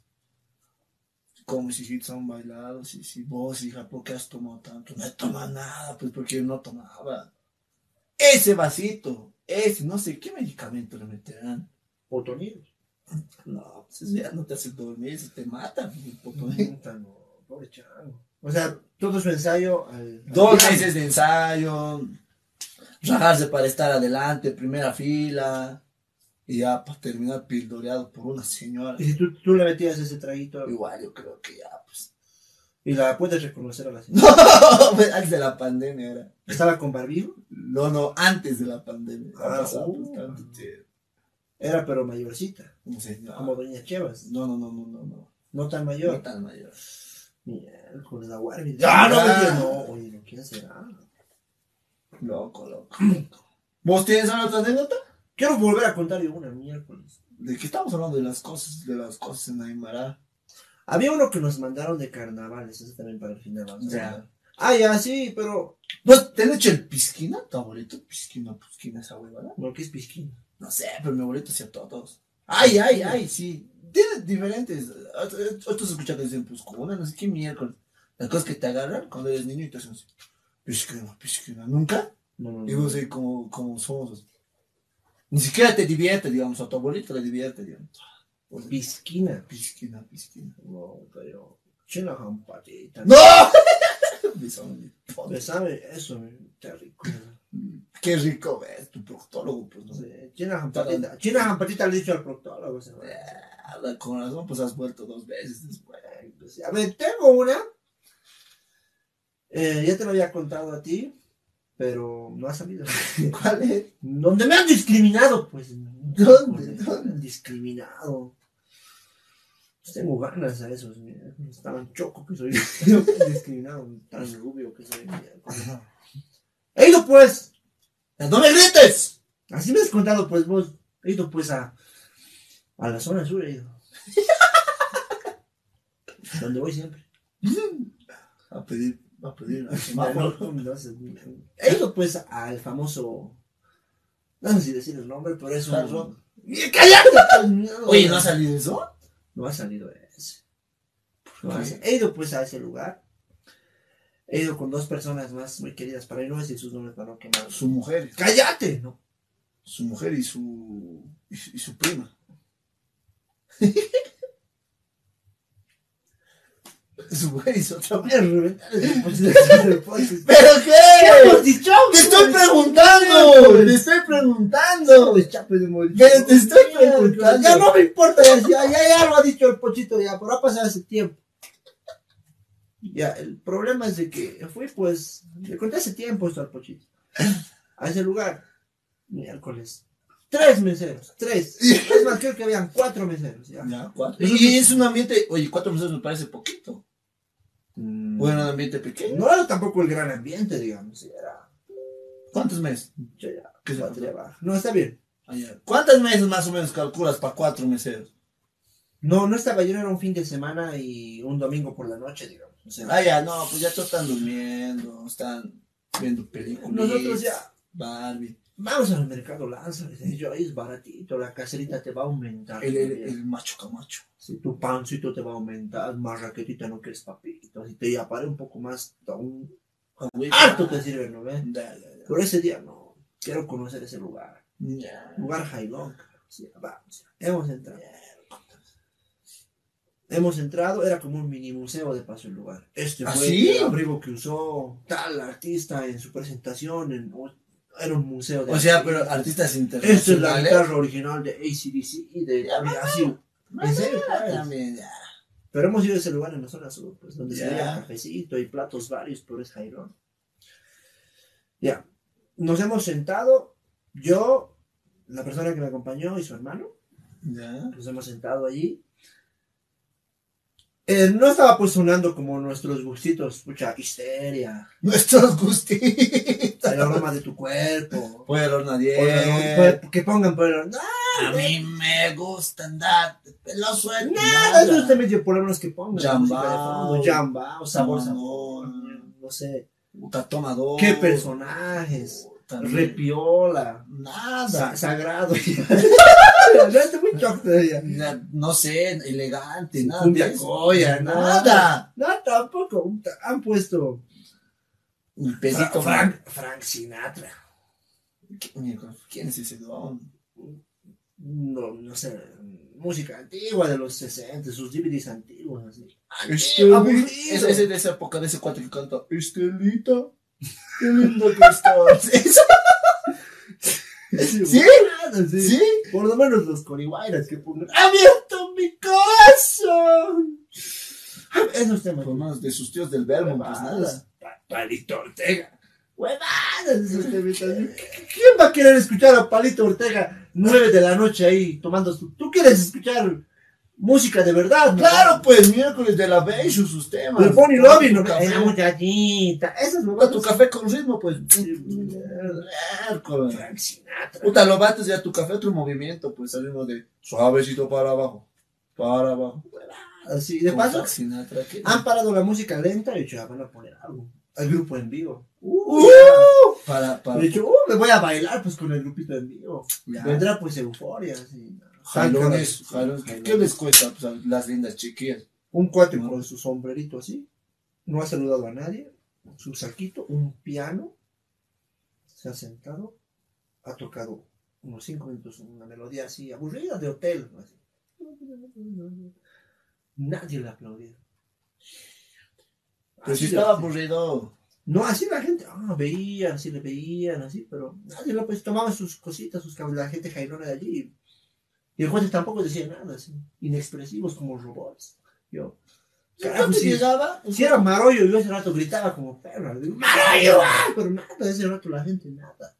Como mis hijitos han bailado, sí, sí, vos, hija, ¿por qué has tomado tanto? No he tomado nada, pues porque yo no tomaba. Ese vasito, ese, no sé qué medicamento le meterán. Potonidos. No, pues ya no te hace dormir, eso te mata. potonil. Puta, no. Pobre chango. O sea, todo su ensayo al... Dos meses de ensayo, rajarse para estar adelante, primera fila, y ya para terminar pildoreado por una señora. Y si tú, tú le metías ese traguito Igual yo creo que ya, pues. y la puedes reconocer a la señora. antes de la pandemia era. ¿Estaba con barbijo? No, no, antes de la pandemia. Ah, pasado, uh. pues. Era pero mayorcita. Un señor. Como Doña Chevas. No, no, no, no, no, no. No tan No mayor. tan mayor. Warby. Ah, no, Ah. no. Oye, no, ¿quién será? Loco, loco. ¿Vos tienes alguna otra anécdota? Quiero volver a contar yo una miércoles. ¿De qué estamos hablando? De las cosas, de las cosas en Aymara. Había uno que nos mandaron de carnavales, ese también para el final. Ya. Ah, ya, sí, pero. ¿No te han hecho el pisquina, tu abuelito? Pisquina, pisquina, esa huevada. No, ¿qué es pisquín? No sé, pero mi abuelito hacía todos. Ay, ay, ay, sí. Diferentes. Otros escuchan que dicen, pues, como una, no sé qué miércoles. Las cosas que te agarran cuando eres niño y te hacen así. Pisquina, pisquina. ¿Nunca? No, no, Y vos ahí como, como somos. Ni siquiera te divierte, digamos. A tu abuelito le divierte, digamos. Pues, Pisquina. Pisquina, pisquina. No, pero. China jampatita. ¡No! Besame, pobre. Besame, eso, qué rico. Qué rico ves, tu proctólogo, pues, ¿no? Sí, China jampatita. China jampatita le he dicho al proctólogo. se. Ah, Con razón, pues has vuelto dos veces después. Pues, A ver, tengo una. Eh, ya te lo había contado a ti, pero no ha salido. ¿Cuál es? ¿Dónde me han discriminado? Pues. ¿Dónde? Han discriminado. Pues tengo ganas a eso. Estaban choco que soy. discriminado, tan rubio que soy. He ido pues. ¡No me grites! Así me has contado pues vos. He ido pues a. A la zona sur he ido. Donde voy siempre. A pedir, a pedir. semáforo. sé. He ido pues al famoso. No sé si decir el nombre, pero es un. ¡Cállate! Oye, ¿no ha salido eso? No ha salido ese. No ha salido. He ido pues a ese lugar. He ido con dos personas más muy queridas para mí. No voy a decir sus nombres para no quemar. Su mujer. ¡Cállate! No. Su mujer y su. y su, y su prima. su mujer y su otra reventar. ¿Pero ¿Qué qué? hemos dicho? ¡Te estoy preguntando! ¡Te estoy preguntando! Pues, chape de morir. Pero te estoy preguntando. Ya no me importa, ya, ya, ya, ya lo ha dicho el pochito, ya, pero ha pasado ese tiempo. Ya, el problema es de que fui, pues, le conté hace tiempo esto al pochito. A ese lugar, miércoles. Tres meseros, tres. Es más, creo que habían cuatro meseros, ya. Ya, cuatro. Y es un ambiente. Oye, cuatro meses me parece poquito. Mm, Bueno, un ambiente pequeño. No era tampoco el gran ambiente, digamos, era. ¿Cuántos meses? ya, ya, ¿Qué se batería baja. No, está bien. Allá. ¿Cuántos meses más o menos calculas para cuatro meseros? No, no estaba lleno, era un fin de semana y un domingo por la noche, digamos. O sea, Ah, ya, no, pues ya todos están durmiendo, están viendo películas. nosotros ya Barbie. Vamos al mercado dije yo, ahí es baratito, la caserita te va a aumentar. El, el, el macho camacho. Si tu pancito te va a aumentar, más raquetita no quieres papito, si te apare un poco más, un harto te sirve, ¿no ves? Pero ese día no, quiero conocer ese lugar, lugar Jailón, sí, vamos, hemos entrado. Hemos entrado, era como un mini museo de paso el lugar. Este ¿Ah, fue sí? el abrigo que usó tal artista en su presentación, en, era un museo de O sea, pero artistas Esta es la internacionales. guitarra original de ACDC y de así. En serio, pues. También, ya. Pero hemos ido a ese lugar en la zona sur, pues, donde se veía cafecito y platos varios, pero es Jairón. Ya. Nos hemos sentado, yo, la persona que me acompañó y su hermano, Ya. nos hemos sentado allí. Eh, no estaba pues sonando como nuestros gustitos, mucha histeria, Nuestros gustitos. el aroma de tu cuerpo. Fue el horno o diez. la- que pongan, pero no, A mí me gusta andar de pelo suelto. Nada, eso está medio por lo menos que pongan. Jambao. Jambao, sabor, sabor, no sé. Puta tomador. ¿Qué personajes? Repiola, Nada. sa- sagrado. estoy muy No sé, elegante, nada. Eso. Goya, nada. No, tampoco. Han puesto Un Fra- pedito. Frank, Frank Sinatra. ¿Quién, es ese don? No, no sé. Música antigua de los 60, sus DVDs antiguos, así. Este, aburrido. es, ese de esa época, de ese cuate que canta Estelita, qué lindo que estás. Sí, ¿Sí? bueno, sí. ¿Sí? Por lo menos los corihuayras que pongan. ¡Abierto mi corazón! Esos temas. Por más de sus tíos del verbo, pues nada. Pa- Palito Ortega. Huevadas esos temitas. ¿Quién va a querer escuchar a Palito Ortega nueve de la noche ahí tomando su... ¿Tú quieres escuchar música de verdad? no? Claro, pues miércoles de la Beige, sus temas. El Bonnie tu ¿no? muchachita. Esas huevadas. tu café con ritmo, pues. Miércoles. Frank Sinatra. Puta, lo bates ya tu café, otro movimiento, pues salimos de suavecito para abajo, para abajo. Así, de paso, han parado la música lenta y ya van a poner algo. Al grupo en vivo. ¡Uh! Para, para. he dicho, uh, me voy a bailar pues con el grupito en vivo. Ya. Vendrá pues euforia, así. Jalones, ¿Qué les cuesta pues, las lindas chiquillas? Un cuate No. con su sombrerito así, no ha saludado a nadie, su saquito, un piano, se ha sentado, ha tocado unos cinco minutos una melodía así, aburrida de hotel. así. Nadie le aplaudió. Pero si estaba aburrido. No, así la gente, ah, veían, así le veían, así, pero nadie lo pues tomaba sus cositas, sus la gente jailona de allí. Y el juez tampoco decía nada, así, inexpresivos como robots. Yo, carajo, ¿Cuánto si, llegaba? si era Marollo, yo ese rato gritaba como perra, digo, ¡Marollo! ah", Pero nada, ese rato la gente, nada.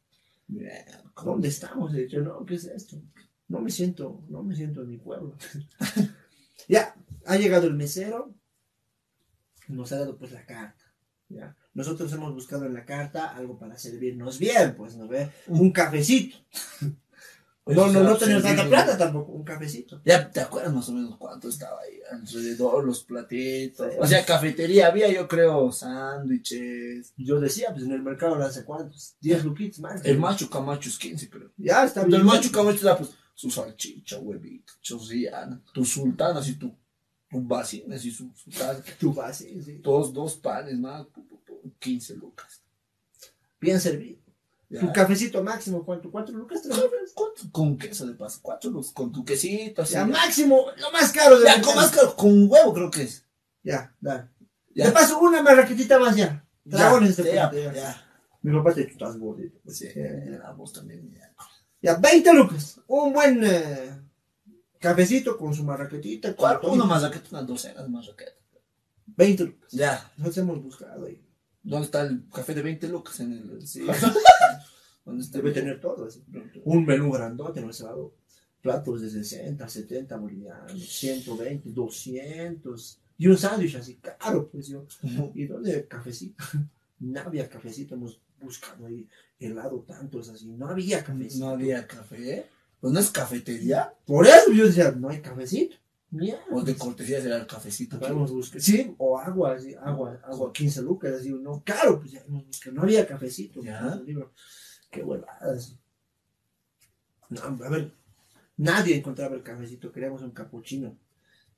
¿Dónde estamos? He dicho, no, ¿qué es esto? No me siento, no me siento en mi pueblo. ya, ha llegado el mesero, nos ha dado pues la carta. ¿ya? Nosotros hemos buscado en la carta algo para servirnos bien, pues, ¿no ve? Un cafecito. No, no, no tenemos tanta plata tampoco, un cafecito. Ya te acuerdas más o menos cuánto estaba ahí alrededor, los platitos. O sea, cafetería había, yo creo, sándwiches. Yo decía, pues en el mercado no hace cuántos, 10 luquitos más. El macho camacho es 15, creo. Ya está Pero el bien. macho camacho te da pues su salchicha, huevito, chorrillana, tu sultana, así tu, tu vacina, así su, su. Tu base, sí. Dos, dos panes más, pu, pu, pu, 15 lucas. Bien servido. Tu cafecito máximo, ¿cuánto? ¿Cuatro lucas? ¿Tres lucas? Con queso de paso, cuatro lucas, con tu quesito, así. Ya, máximo, lo más caro de Ya, con más caro, con huevo creo que es. Ya, dale. Ya. Te paso una marraquetita más ya. Dragones este ya, ya, ya. Mi papá te estás gordito. Sí, Eh, a vos también. ya. Ya, 20 lucas. Un buen eh, cafecito con su marraquetita. con ¿Cuál? todo. Uno más raqueta, unas docenas más raqueta. 20 lucas. Ya. Nos hemos buscado ahí. ¿Dónde está el café de 20 lucas? En el. Sí. ¿Dónde está? Debe tener todo así. Un menú grandote, ¿no? Se va platos de 60, 70 bolivianos, 120, 200. Y un sándwich así caro, pues yo. ¿Y dónde cafecito? No había cafecito, hemos buscado ahí helado tantos así. No había cafecito. No había café. Pues no es cafetería. Por eso yo decía, no hay cafecito. O de cortesía será el cafecito. Sí, o agua, así, agua, agua 15 lucas, así, no, caro, pues ya. No había cafecito. Ya. Qué huevadas. No, a ver, nadie encontraba el cafecito, queríamos un capuchino.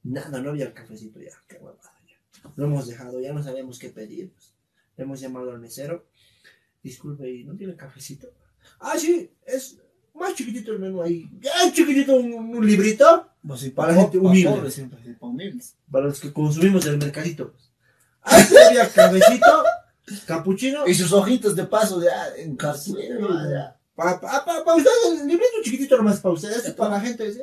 Nada, no había el cafecito ya, qué huevada ya. Lo hemos dejado, ya no sabíamos qué pedir. Pues. Le hemos llamado al mesero. Disculpe, ¿y ¿no tiene cafecito? Ah, sí, es más chiquitito el menú ahí. Ya chiquitito un, un librito. Pues sí, Para gente humilde. pobres sí, para para los que consumimos del mercadito. pues. Antes había cafecito, capuchino, Y sus hojitas de paso de ah, en cartulina. Sí. ya. para ustedes, el librito chiquitito nomás para ustedes, para la gente. sí,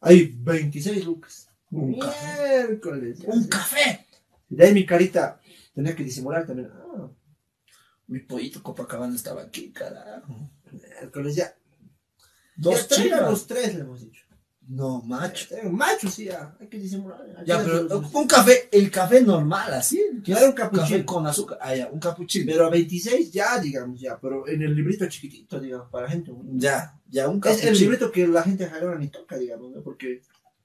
Hay 26 lucas. Un café. Miércoles. ya Un café. Y de ahí mi carita tenía que disimular también. Ah, Mi pollito Copacabana estaba aquí, carajo. miércoles ya. Dos ya traigan chivas. los tres, le hemos dicho. No, macho. Traigan Macho, sí, ya. Hay que disimular. Ya, pero un café, el café normal, así. es era un capuchino. Café con azúcar. Ah, ya, un capuchino. Pero a 26 ya, digamos, ya. Pero en el librito chiquitito, digamos, para gente. Ya, ya, un Es capuchino. el librito que la gente jalona ni toca, digamos, ¿no? Porque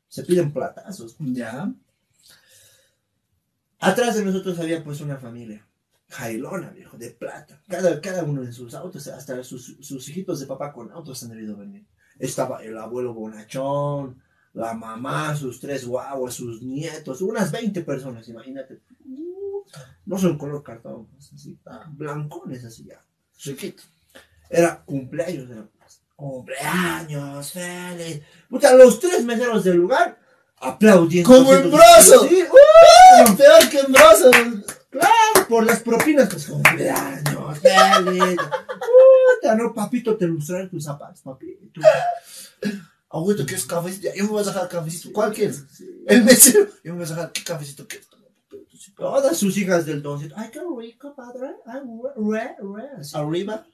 se piden platazos. Ya. Atrás de nosotros había pues una familia. Jailona, viejo, de plata. Cada, cada uno en sus autos, hasta sus, sus hijitos de papá con autos han debido venir. Estaba el abuelo bonachón, la mamá, sus tres guaguas, sus nietos, unas 20 personas, imagínate. No son color cartón, pues, así, blancones así ya. Riquito. Era cumpleaños, era pues, cumpleaños, feliz. Puta, los tres meseros del lugar aplaudiendo. ¡Como en haciendo- Broso! Sí, ¡uh! Peor que en Broso. Claro, por las propinas, pues cumpleaños, feliz. Puta, no, papito, te lustraré tus zapatos, papito. Abuelito, ¿qué es cafecito? Yo me voy a dejar cafecito. ¿Cuál quieres? El mesero. Yo me voy a dejar, ¿qué cafecito quieres? Todas sus hijas del doncito. Ay, qué rico, padre. Ay, re, re, así. Arriba.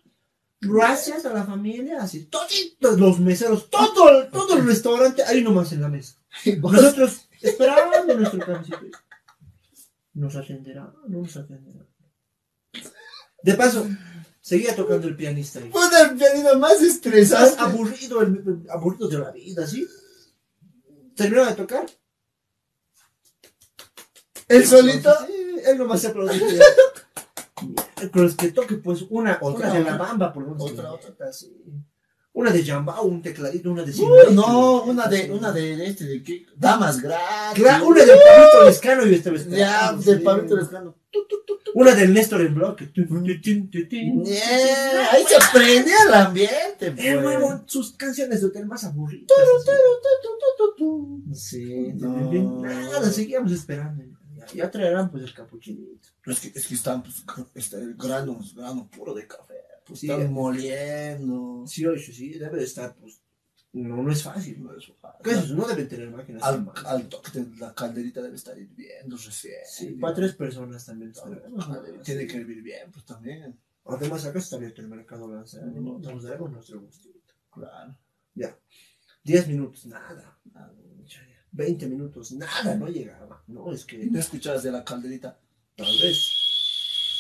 Gracias a la familia, así. Toditos los meseros, todo, el- todo el restaurante, ahí nomás en la mesa. Nosotros esperando nuestro cafecito. Nos atenderá, no nos atenderá. De paso, seguía tocando el pianista ahí. Puta, el pianino más estresante. aburrido, el- aburrido de la vida, ¿sí? Terminó de tocar. El solito. Sí, él nomás se aplaudió. miércoles que toque pues una, Otra, una de la bamba, por lo menos. Otra, otra. meta, sí. Una de Jambao, un tecladito, una de Silvestre. no, una de, una de, este, de qué, damas gratis. Una de Pablito Lescano y este vestido. Ya, del Pablito Lescano. Una del Néstor en bloque. Tu, tu, tu, tu, tu. Yeah, ahí se prende el ambiente, pues. Eh, huevo, sus canciones de hotel más aburridas. Sí, No. nada, seguíamos esperando. Ya, ya traerán pues el capuchinito. Es que, es que están, pues, gr- está el grano, es grano puro de café. Pues Sí. están moliendo. Sí, oye, sí, debe de estar, pues. No, no es fácil. No, ¿Qué es eso? No deben tener máquinas. Al, al toque la calderita debe estar hirviendo recién. Sí, para tres personas también. Tiene que hervir bien, pues también. Además, acá está abierto el mercado lanzado. ¿no? Vamos a dar nuestro gustito. Claro. Diez minutos, nada. Nada. Veinte minutos, nada, no llegaba. No, es ¿Y que no escuchabas de la calderita? tal vez.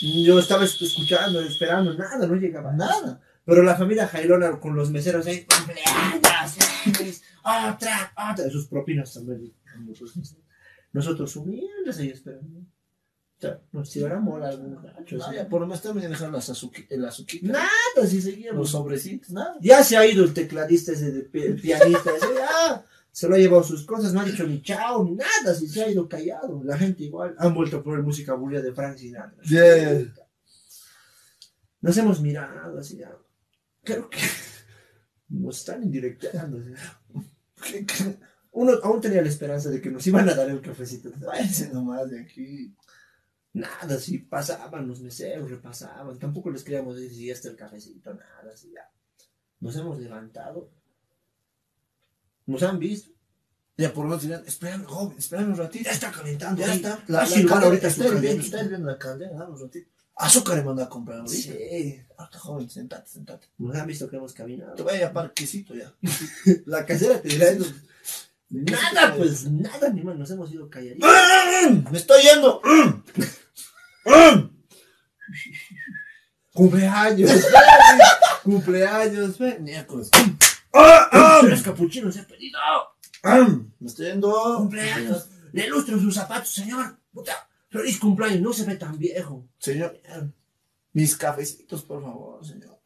Yo estaba es- escuchando, esperando, nada, no llegaba. Nada. Pero la familia Jailona con los meseros ahí, cumpleaños, feliz, otra, otra, sus propinas también. Nosotros humildes ahí esperando. O sea, nos tirará mola algún sí. por lo menos también dejar las el azuquita. Nada, si seguíamos. Los sobrecitos, nada. Ya se ha ido el tecladista ese de pianista ese, ya se lo ha llevado sus cosas, no ha dicho ni chao ni nada, si se ha ido callado. La gente igual han vuelto a poner música aburrida de Frank Sinatra. Yeah. Nos hemos mirado así ya. Creo que nos están indirectando. Uno aún tenía la esperanza de que nos iban a dar el cafecito. Váyanse nomás de aquí. Nada, si pasaban los meseros, repasaban. Tampoco les queríamos decir está el cafecito, nada, así ya. Nos hemos levantado. Nos han visto. Ya por lo menos espérame, joven, espérame un ratito. Ya está calentando. Ya ahí. está. La, a la caldera, ahorita está calentito. está hirviendo la caldera, dame un ratito. Azúcar me manda a comprar ahorita. Sí. Joven, sentate, sentate. Nos han visto que hemos caminado. Te voy a llamar quesito ya. La casera te dirá eso. Nada, pues nada, mi hermano. Nos hemos ido calladitos. ¡Me estoy yendo! Cumpleaños. Cumpleaños. Ven. Miércoles. Tres capuchinos he pedido. Me estoy yendo. Cumpleaños. Le lustro sus zapatos, señor. Puta. Feliz cumpleaños. No se ve tan viejo. Señor, mis cafecitos, por favor, señor.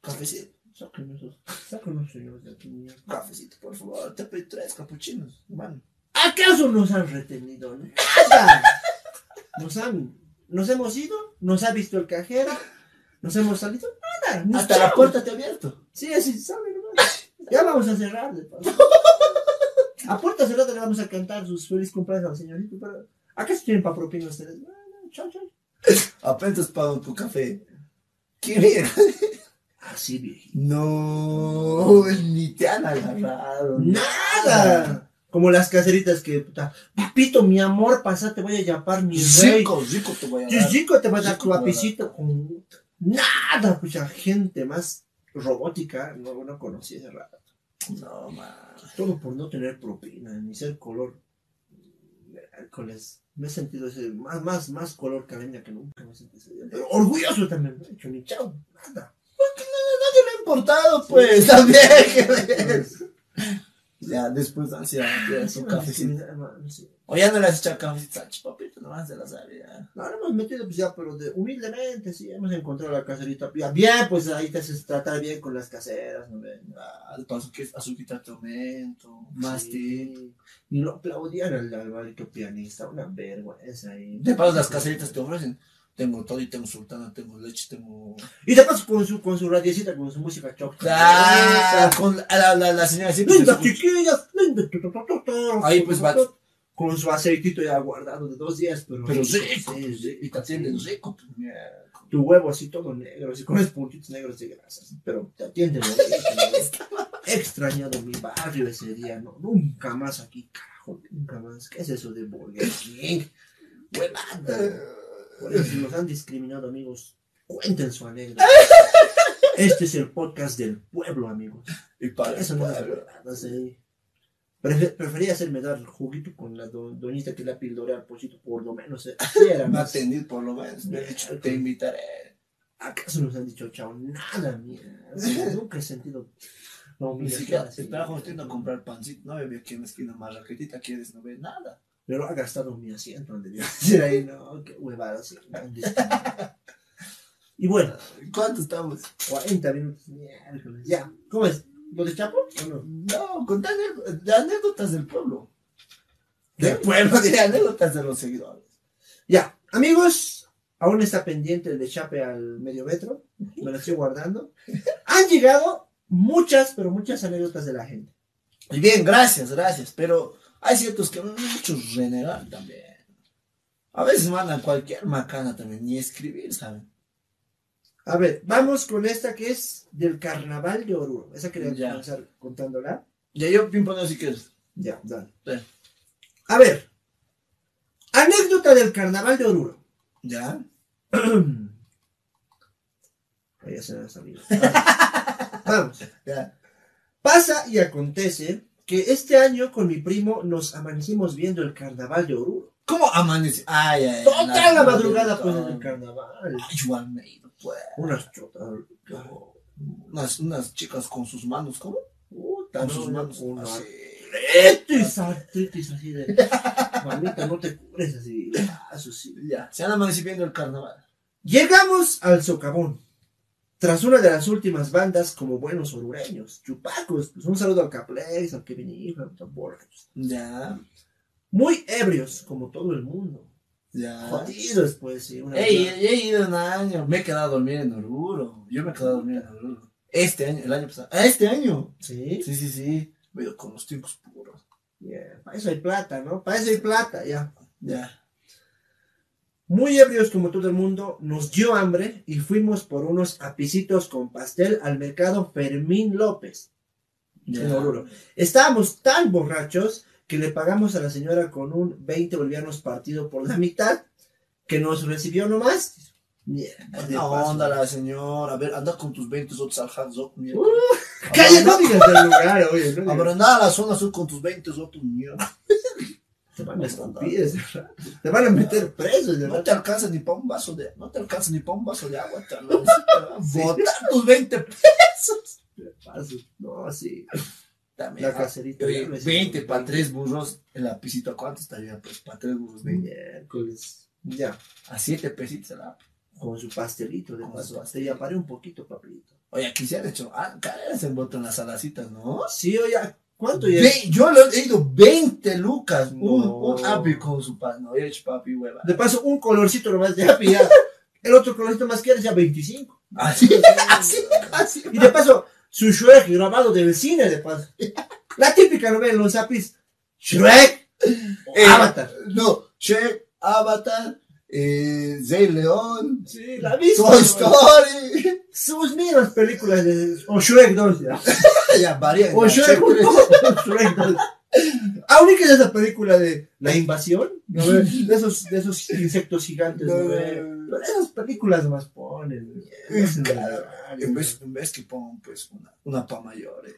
Cafecito, Sáquenos, sáquenos, señores, de aquí. cafecito, por favor. Te pedí tres capuchinos, hermano. ¿Acaso nos han retenido? Nada. Nos han, nos hemos ido, nos ha visto el cajero, nos hemos salido, nada. Hasta la puerta te he abierto. Sí, así sale nomás. Ya vamos a cerrar. A puerta cerrada le vamos a cantar sus feliz cumpleaños al señorito, pero ¿acaso tienen para propina ustedes? No, no, chao, chao. Apenas pago tu café. ¿Qué mierda? Así, viejito. No, ni te han agarrado. Nada. Como las caseritas que, puta, papito, mi amor, pasa, te voy a llamar mi rey. Rico, rico te voy a dar. Chico te va a dar tu a con nada, pucha, gente más robótica, no, no conocí ese rato. No, man. Todo por no tener propina, ni ser color miércoles. Me he sentido ese, más, más, más color caleña que nunca me sentí ese día. Pero orgulloso también, no he hecho ni chao, nada. Nadie le ha importado, pues, también. que- ya, después ansia, ya, su cafecito. O ya no le has echado cafecito, papito, nomás se la sabe, ya. No, no hemos metido, pues ya, pero de, humildemente, sí, hemos encontrado la caserita. Ya, bien, pues ahí te haces tratar bien con las caseras, ¿no ven? Ah, de paso que azuquita te aumento, más Sí. Y lo aplaudían al Alvarito pianista, una vergüenza ahí. De paso las caseritas te ofrecen. Tengo todo y tengo sultana, tengo leche, tengo. Y de paso con su, con su radiecita, con su música choc. Ah, con la, la, la, la señora siempre escucha. chiquillas, tu. Ahí, pues, va. Con su aceitito ya guardado de dos días, pero. Pero rico, sí, y te atienden rico. Tu huevo así todo negro, así con los puntitos negros de grasa, así, pero te atienden. He extrañado mi barrio ese día, no, nunca más aquí, carajo, nunca más. ¿Qué es eso de Burger King? Huevada. Por eso, si nos han discriminado, amigos, cuenten su anécdota. Este es el podcast del pueblo, amigos. Y para Eso no es verdad, no sé. Prefe- prefería hacerme dar juguito con la do- doñita que la pildorea al pochito, por lo menos. eh, así era Me más. atendí por lo menos. Me dicho, te invitaré. ¿Acaso nos han dicho chao? Nada, mierda. Nunca he sentido la Ni humillación siquiera, así. estaba justo a comprar pancito. No había aquí en la esquina más raquetita. ¿Quieres? No ve nada. Pero ha gastado mi asiento, donde decir ahí, no, qué huevada, sí. Y bueno, ¿Cuánto estamos? 40 minutos. Ya. ¿Cómo es? ¿Lo de Chapo no? No, de anécdotas del pueblo. Del pueblo, de anécdotas de los seguidores. Ya. Amigos, aún está pendiente el de Chape al medio metro. Me lo estoy guardando. Han llegado muchas, pero muchas anécdotas de la gente. Y bien, gracias, gracias. Pero hay ciertos que muchos renegan también. A veces mandan cualquier macana también, ni escribir, ¿saben? A ver, vamos con esta que es del carnaval de Oruro. Esa quería Ya. comenzar contándola. Ya yo pimponeo si quieres. Ya, dale. Sí. A ver. Anécdota del carnaval de Oruro. ¿Ya? Ahí ya se me ha salido. Vamos. Ya. Pasa y acontece que este año con mi primo nos amanecimos viendo el carnaval de Oruro. ¿Cómo amanece? Ay, ay, ay. Toda la madrugada pues en el Ay, carnaval. me he Unas chotas. Unas, unas chicas con sus manos, ¿cómo? Con no, sus no, manos. una- así. Artritis, artritis así de. Mamita, no te cures así. Eso sí. Ya, se han amanecido viendo el carnaval. Llegamos al socavón. Tras una de las últimas bandas como buenos orureños, chupacos, pues un saludo al Caplex, al Kevin Hijo, a los borrachos. Ya, Muy ebrios, como todo el mundo. Ya. Jodidos, pues, sí. Una Ey, ey, he ido un año. Me he quedado a dormir en Oruro. Yo me he quedado a dormir en Oruro. Este año, el año pasado. Ah, este año. Sí, Sí, sí, sí. Me he ido con los tiempos puros. yeah, para eso hay plata, ¿no? Para eso hay plata, ya. Ya. Muy ebrios como todo el mundo, nos dio hambre y fuimos por unos apicitos con pastel al mercado Fermín López. Ya. en Oruro. Estábamos tan borrachos que le pagamos a la señora con un 20 bolivianos partido por la mitad, que nos recibió nomás. Buena onda la señora. A ver, anda con tus 20 otros al Hanzok. mierda. Calla, no digas del lugar, oye. No A ver, digas. anda a la zona sur con tus 20 otros mierda. Te van a. Te van a meter preso, No te alcanza ni para un vaso de, no te alcanza ni para un vaso de agua. Te van a botar tus 20 pesos. No, sí. La caserita. Oye, ya me 20 siento para 3 burros. El lapicito, ¿a cuánto estaría? Pues para 3 burros, 20. Miércoles. Ya. A 7 pesitos el app. Con su pastelito de Con paso. su Te llamaré un poquito, papito. Oye, aquí se han hecho. Ah, caras en en las salacitas, ¿no? Sí, oye, ¿cuánto ya? Ve- yo lo he ido 20 lucas. No. Un, un api con su pan. No, he hecho papi, hueva. De paso, un colorcito nomás de ya. El otro colorcito más que eres ya 25. Así, así, así. Y de paso, su Shrek grabado del cine, de paso. La típica novela en los apis. Shrek. Eh, Avatar. No, Che, Avatar, eh, Rey León, Sí, la misma. Toy Story. Sus mismas películas de... O Shrek 2, ya. ya varían. O Shrek, Shrek 3. Shrek 2. Aún que es esa película de La Invasión, ¿no de, esos, de esos insectos gigantes, ¿no? Pero esas películas más ponen. Claro. En vez, en vez que pongan pues una, una pa mayores.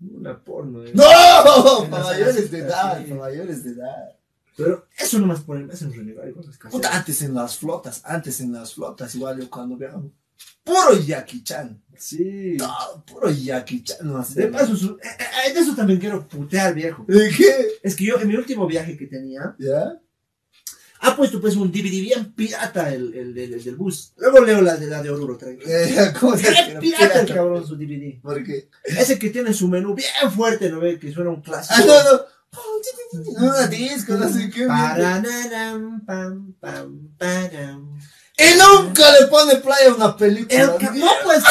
Una porno. ¿eh? ¡No! En Pa mayores de edad, pa mayores de edad. Pero eso nomás ponen, me hacen renegar igual las Puta, antes en las flotas, antes en las flotas, igual yo cuando viajamos. Puro Jackie Chan. Sí. Todo, puro Jackie Chan. No De paso, su- eh, eh, de eso también quiero putear, viejo. ¿De qué? Es que yo, en mi último viaje que tenía, ¿Ya? ha puesto pues un DVD bien pirata el, el, el- el del bus. Luego leo la de la de Oruro, tranquilo. Eh, ¿Cómo se Qué llama? pirata el cabrón su DVD. Porque. Ese que tiene su menú bien fuerte, ¿no ve? Que suena un clásico. Ah, no, no. Una disco, no sé qué. Parananam, pam, pam, param. Y nunca le pone play a una película. No, pues.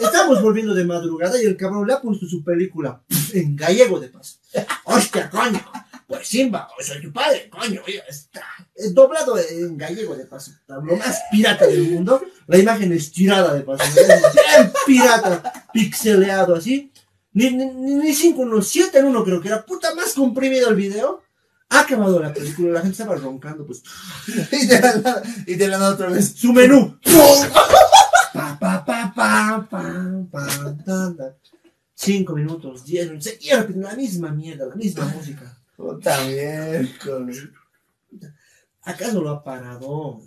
Estamos volviendo de madrugada y el cabrón le ha puesto su película en gallego de paso. Hostia, coño. Pues Simba, soy tu padre, coño. Está eh, doblado en gallego de paso. Lo más pirata del mundo. La imagen estirada de paso. Bien pirata, pixeleado así. Ni, ni, ni cinco en uno, siete en uno creo que era. Puta, más comprimido el video. Ha acabado la película, la gente estaba roncando, pues. Y de la nada, y de la nada otra vez. Su menú. Pa, pa, pa, pa, pa, pa, ta, ta. Cinco minutos, diez minutos. Seguía repitiendo la misma mierda, la misma música. Puta miércoles. ¿Acaso lo ha parado?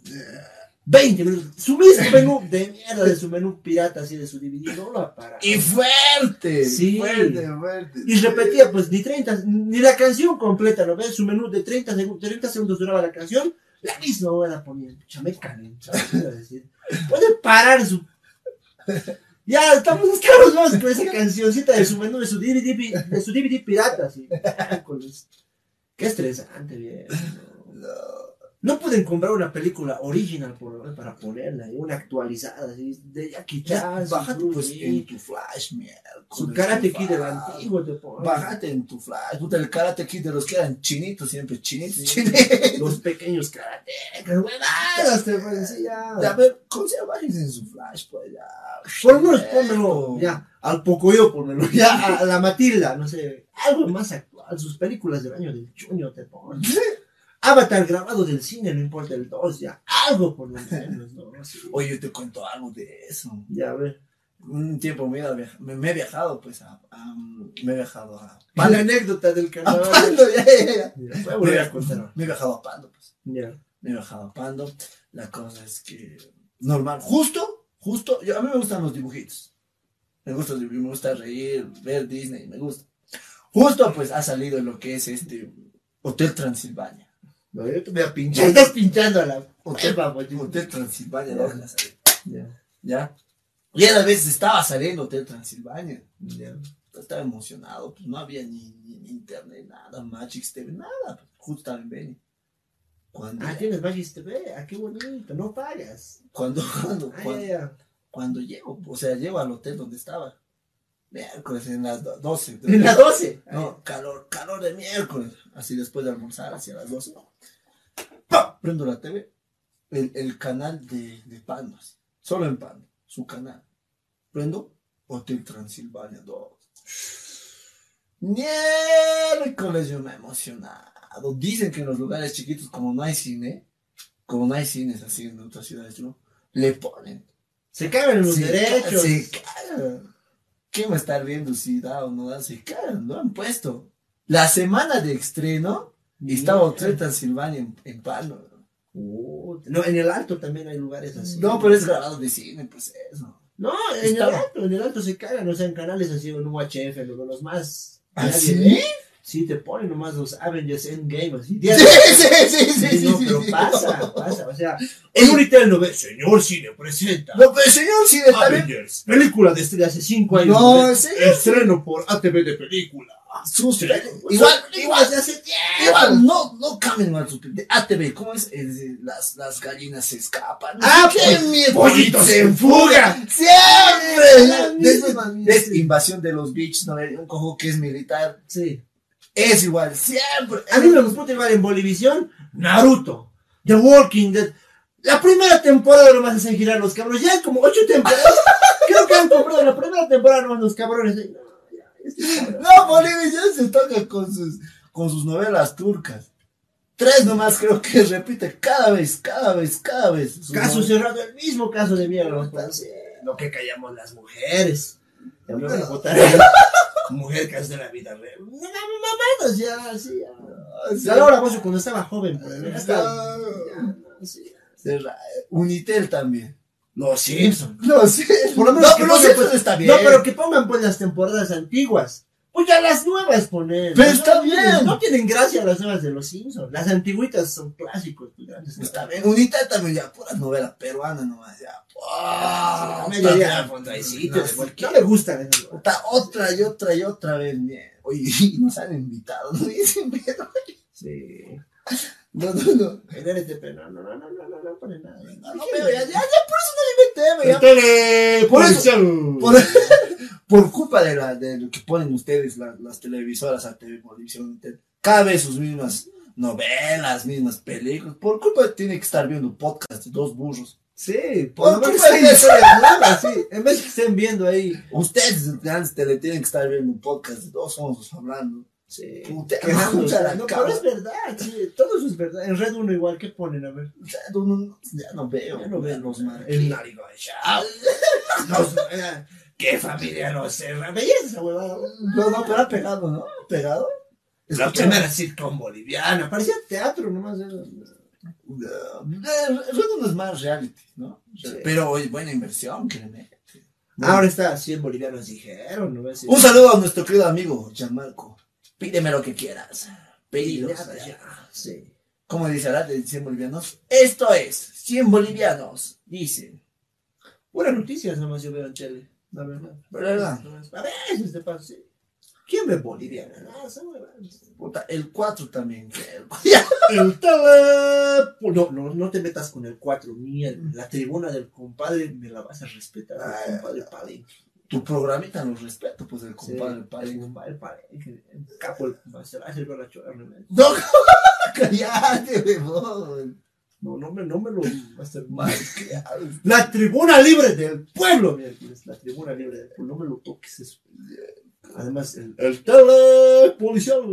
20 minutos. Su mismo menú de mierda de su menú pirata, así de su DVD, no lo ha parado. Y fuerte. Sí. Fuerte, fuerte. Y repetía, pues, ni 30, ni la canción completa, ¿no ves? Su menú de 30 segundos, 30 segundos duraba la canción, la misma hora ponía. Pucha, me. Puede parar su. Ya, estamos, estamos vamos con esa cancioncita de su menú, de su DVD, de su DVD pirata, así. Qué estresante, bien. No pueden comprar una película original por, para ponerla, y una actualizada, así, de Jackie Ya, Chan, bájate pues en tu flash, mierda. su Karate Kid del antiguo te ponen. Bájate en tu flash. Puta, el karate kid de los que eran chinitos, siempre chinitos, chinitos. Los pequeños karatecas, huevadas, te ponen así, ya. A ver, conservajes en su flash, pues ya. Por lo menos pónmelo, ya, al Pocoyo pónmelo, ya, a, la Matilda, no sé, algo más actual, sus películas del año del chuño te ponen. Avatar grabado del cine, no importa el 2, ya, algo por lo menos, ¿no? Así, Oye, yo te cuento algo de eso. ya, a ver. Un tiempo me, me, he viajado, pues, a, a- me he viajado a... La anécdota del A carnaval. Pando, ya, ya, ya. Voy a volver a contar. Me he viajado a Pando, pues. Ya. Me he viajado a Pando. La cosa es que, normal, justo, justo, yo, a mí me gustan los dibujitos. Me gusta me gusta reír, ver Disney, me gusta. Justo, pues, ha salido lo que es este Hotel Transilvania. No, yo te voy a pinchar. Estás pinchando a la Hotel, Hotel Transilvania, Ya. Ya, ¿ya? Y a la vez estaba saliendo Hotel Transilvania. ya. Estaba emocionado, pues no había ni, ni- ni internet, nada, Magix TV, nada. Justo estaba en Beni. Cuando, Ah, tienes Magis TV, ah, qué bonito, no pagas. cuando, cuando, Ah, cuando, ya, ya. cuando llego, o sea, llego al hotel donde estaba. Miércoles, en las do- 12. En la 12. No, calor, calor de miércoles. Así después de almorzar, hacia las 12. ¡Pam! Prendo la TV. El, el canal de, de Pando, así, Solo en Pando, su canal. Prendo Hotel Transilvania 2. Miércoles yo me he emocionado. Dicen que en los lugares chiquitos, como no hay cine, como no hay cines así en otras ciudades, ¿no? Le ponen. Se cagan en los Sí, derechos. Se cagan. ¿Qué va a estar viendo si da o no da? Se cagan, lo han puesto. La semana de estreno estaba Hotel Transilvania en, en Palo. No, en el alto también hay lugares así. No, pero es grabado de cine, pues eso. No, en el alto, en el alto se cagan, o sea, en canales así, en UHF, los más. ¿Ah, nadie sí? Sí, te ponen nomás los Avengers Endgame, así. Sí, sí, sí, sí, no, pero pasa, pasa, o sea, en Unitel no ve, señor cine presenta No, pero señor, sí, también. Avengers, película de de hace 5 años. No, sí. Estreno por ATV de película. Igual, igual, hace tiempo. igual, no, no cambien mal de ATV, ¿cómo es? Es las, las gallinas se escapan. Ah, ¡Qué pues, miedo! pollitos en fuga. ¡Siempre! La Desde- misma desde invasión de los bichos, ¿no? Un cojo que es militar. Sí. Es igual, siempre. A mí me gustó igual en Bolivisión, Naruto, The Walking Dead. La primera temporada nomás hacen girar los cabrones. Ya como ocho temporadas. Creo que han comprado la primera temporada nomás los cabrones. No, ya, este. No, ya se toca con sus, con sus novelas turcas. Tres nomás creo que repite cada vez, cada vez, cada vez. Caso cerrado, el mismo caso de mierda. Lo que callamos las mujeres. Ya me a votar. Mujer que hace la vida real. No, mamadas, ya, sí, ya. Ya Laura Bozo cuando estaba joven, pues, no, sí. Será- Unitel también. Los Simpsons. No sé. Por lo menos no, que pero pongan, pues, está bien. No, pero que pongan pues las temporadas antiguas. Pues ya las nuevas poner. Pero está bien. No tienen gracia las nuevas de los Simpsons. Las antiguitas son clásicos. pues. Está bien. Unitel también ya, puras novelas peruanas nomás, ya. Ah, Puta, media día, ya, Fondraicito, no, sí, me gustan esas. Puta, otra y otra y otra vez. Oye, y nos han invitado, ¿no? Dicen, pero- Sí. No, no, no. Genérate, pero no, no, no, no, no, no pone nada. No, no, pero ya, ya, ya, por eso no inventé, ya. Tele, Por eso-. Por, por culpa de, la, de lo que ponen ustedes, la- las televisoras, a TV, televisión, te- cada vez sus mismas novelas, mismas películas, por culpa tiene que estar viendo podcast de dos burros. Sí, Por por lo culpa de- nuevas, sí. En vez que estén viendo ahí. Ustedes, grandes tele, tienen que estar viendo un podcast de dos famosos hablando. Sí. Puta, la No, pero es verdad, sí. Todo eso es verdad. En Red 1 igual, ¿qué ponen? A ver. Ya no, no- ya no veo, Ya no veo los El marqués. narigón. Los- eh, ¿Qué familia no se ¿Veías esa huevada? No, no, pero ha pegado, ¿no? ¿Ha pegado? La primera sitcom boliviana. Parecía teatro nomás. era- eh, Red Uno es más reality, ¿no? Sí. Pero es buena inversión, créeme. Ahora está 100 bolivianos dijeron, ¿no? Un saludo a nuestro querido amigo Gianmarco. Pídeme lo que quieras. Pedidos. Ya, Sí. ¿Cómo dice ahora de 100 bolivianos? Esto es 100 bolivianos. Dice. Buenas noticias nomás yo veo en tele, la verdad. ¿Verdad? A veces te pasa, sí. ¿Quién ve boliviana? No, esa huevada. Puta, el 4 también. el- tele... No, no, no te metas con el 4, ni el- la tribuna del compadre me la vas a respetar. El compadre Palenque. Tu programita lo respeto, pues el Sí, compadre El compadre. El capo, el se va a hacer la chora. ¿no? No, cállate, huevón. No, no me, no me lo va a hacer mal. La tribuna libre del pueblo, miércoles. La tribuna libre del pueblo. No me lo toques eso. Además, el, el telepolicial.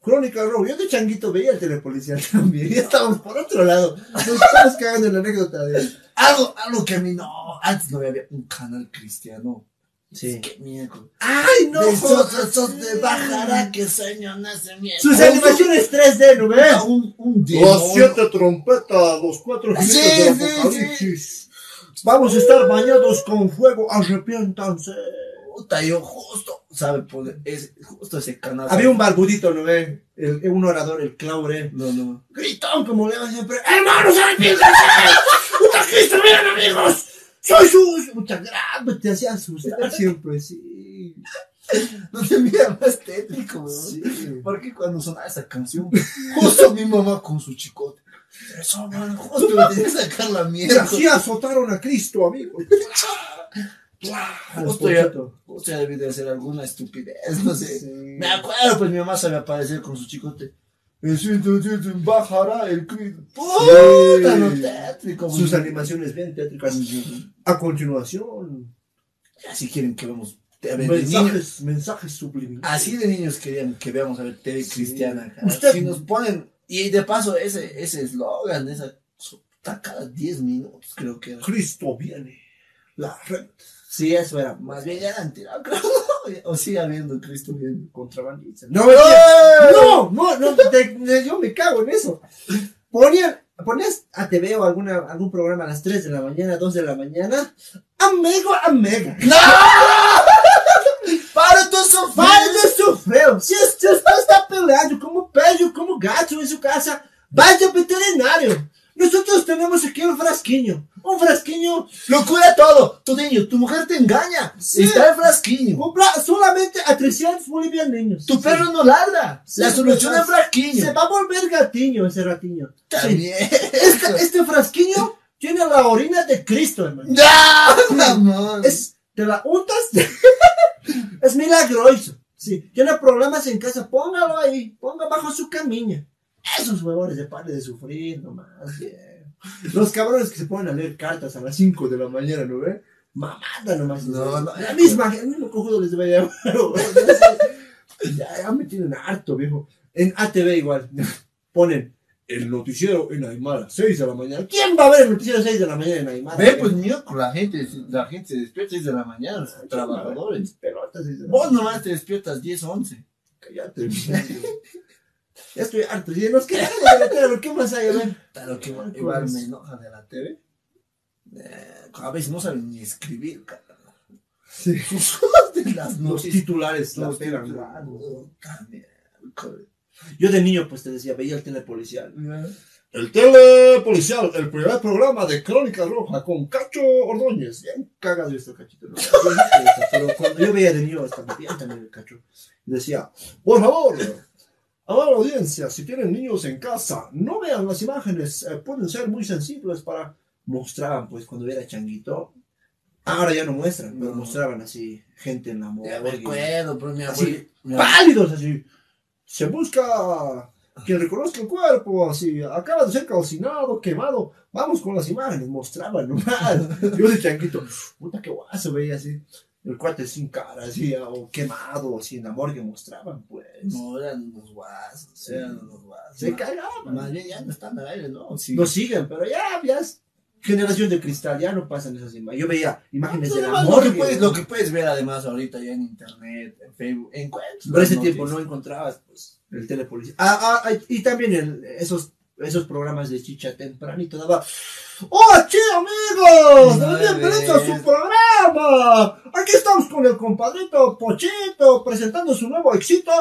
Crónica Rojo. Yo de changuito veía el telepolicial también. Ya estábamos por otro lado. Nos estamos cagando en la anécdota de. Algo, algo que a mí no. Antes no había un canal cristiano. Sí. Qué miedo. ¡Ay, no! de esos, esos de bajará que sueño nace miedo. Sus animaciones 3D, ¿no ves? Un, un Las siete trompetas, los cuatro Sí, jinetes sí, apocalipsis. Vamos a estar bañados con fuego, arrepiéntanse. Puta, yo justo, ¿sabe? Poner ese, justo ese canal. Había un barbudito, ¿no ves? El, un orador, el Claure. No, no. Gritón como le va siempre. ¡Hermanos, arrepiéntanse! ¡Puta Cristo, miren, amigos! ¡Soy sus! Muchas gracias, te hacía asustar siempre, sí. No se mira más tétrico, weón. Sí. Porque cuando sonaba esa canción, justo mi mamá con su chicote. Eso, man, justo me tenía que sacar la Y mierda. así azotaron a Cristo, amigos. Justo ya, justo ya debí de hacer alguna estupidez, no sé. Sí. Me acuerdo, pues mi mamá sabía aparecer con su chicote. Bajará el. Puta, no tétrico. Sus animaciones bien tétricas. A continuación, Así quieren que vemos TV de niños. mensajes, mensajes subliminales. Así de niños querían que veamos a ver TV Sí. cristiana. Usted- Si nos ponen, y de paso ese ese eslogan, esa está cada 10 minutos creo que era. Cristo viene. La red Sí, eso era. Más bien ya eran tirados. O sigue habiendo Cristo bien. contrabandista. No, no, no, no, te- yo me cago en eso. Ponían, ponías a TV o alguna, algún programa a las 3 de la mañana, 2 de la mañana. Amigo, amiga. ¡No! ¡Para tu sofá! Para de sofrer. Se se está peleando como perro, como gato en su casa, vaya al veterinario. Nosotros tenemos aquí un frasquiño. Un frasquiño Lo cura todo. Tu niño, tu mujer te engaña. Sí. Está el frasquiño. compra solamente a 300 bolivianos niños. Tu perro no ladra. Sí, La solución pues, es frasquiño. Se va a volver gatiño ese ratiño. También. Este, este frasquiño tiene la orina de Cristo, hermano. ¡No! Es, te la untas. es milagroso. Sí, tiene problemas en casa, póngalo ahí, ponga bajo su camilla. Esos huevones de pare de sufrir nomás. bien. Los cabrones que se ponen a leer cartas a las 5 de la mañana, ¿no ve? Mamada nomás. No, no. La misma, el mismo cojudo les va a llamar. ya, ya me tienen harto, viejo. En ATV igual. Ponen el noticiero en Aymara, 6 de la mañana. ¿Quién va a ver el noticiero 6 de la mañana en Aymara? Ve, pues con la gente, la gente se despierta a 6 de la mañana, los trabajadores. Pelotas, seis de la Vos mañana. nomás te despiertas 10, 11. Cállate. Ya estoy harto. Ya nos quedamos de la tele, ¿qué más hay? A ver. Pero que igual, pues. me enoja de la TV. Eh, a veces no saben ni escribir, cara. Sí. Las Los titulares la Los pegan. mierda. Yo de niño, pues te decía, veía el telepolicial. Ya. El telepolicial, el primer programa de Crónica Roja con Cacho Ordóñez. Bien cagado este cachito. ¿no? Pero cuando yo veía de niño, estaba bien también el cacho. Y decía, por favor, amable audiencia, si tienen niños en casa, no vean las imágenes, eh, pueden ser muy sensibles para... Mostraban, pues, cuando era changuito. Ahora ya no muestran, pero mostraban así, gente en la Ya me acuerdo, pero mi Así, abuelo. mi abuelo- pálidos así. Se busca quien reconozca el cuerpo, así, acaba de ser calcinado, quemado. Vamos con las imágenes, mostraban nomás. Yo de changuito, puta que guaso veía así. El cuate sin cara, así, o quemado, así en la morgue mostraban, pues. No, eran unos guasos, eran unos guasos. Se cagaban. Más bien ya no están al aire, ¿no? Sí. No siguen, pero ya, ya es generación de cristal, ya no pasan esas imágenes. Yo veía imágenes de la Además, lo, morgue. que puedes, lo que puedes ver además ahorita ya en internet, en Facebook, encuentras. Por ese tiempo no encontrabas pues, el telepolicía. Ah, ah, ah, y también el- esos, esos programas de chicha tempranito daba. ¡Hola, che, amigos! No, ¡Bienvenidos a su programa! Aquí estamos con el compadrito Pochito presentando su nuevo éxito.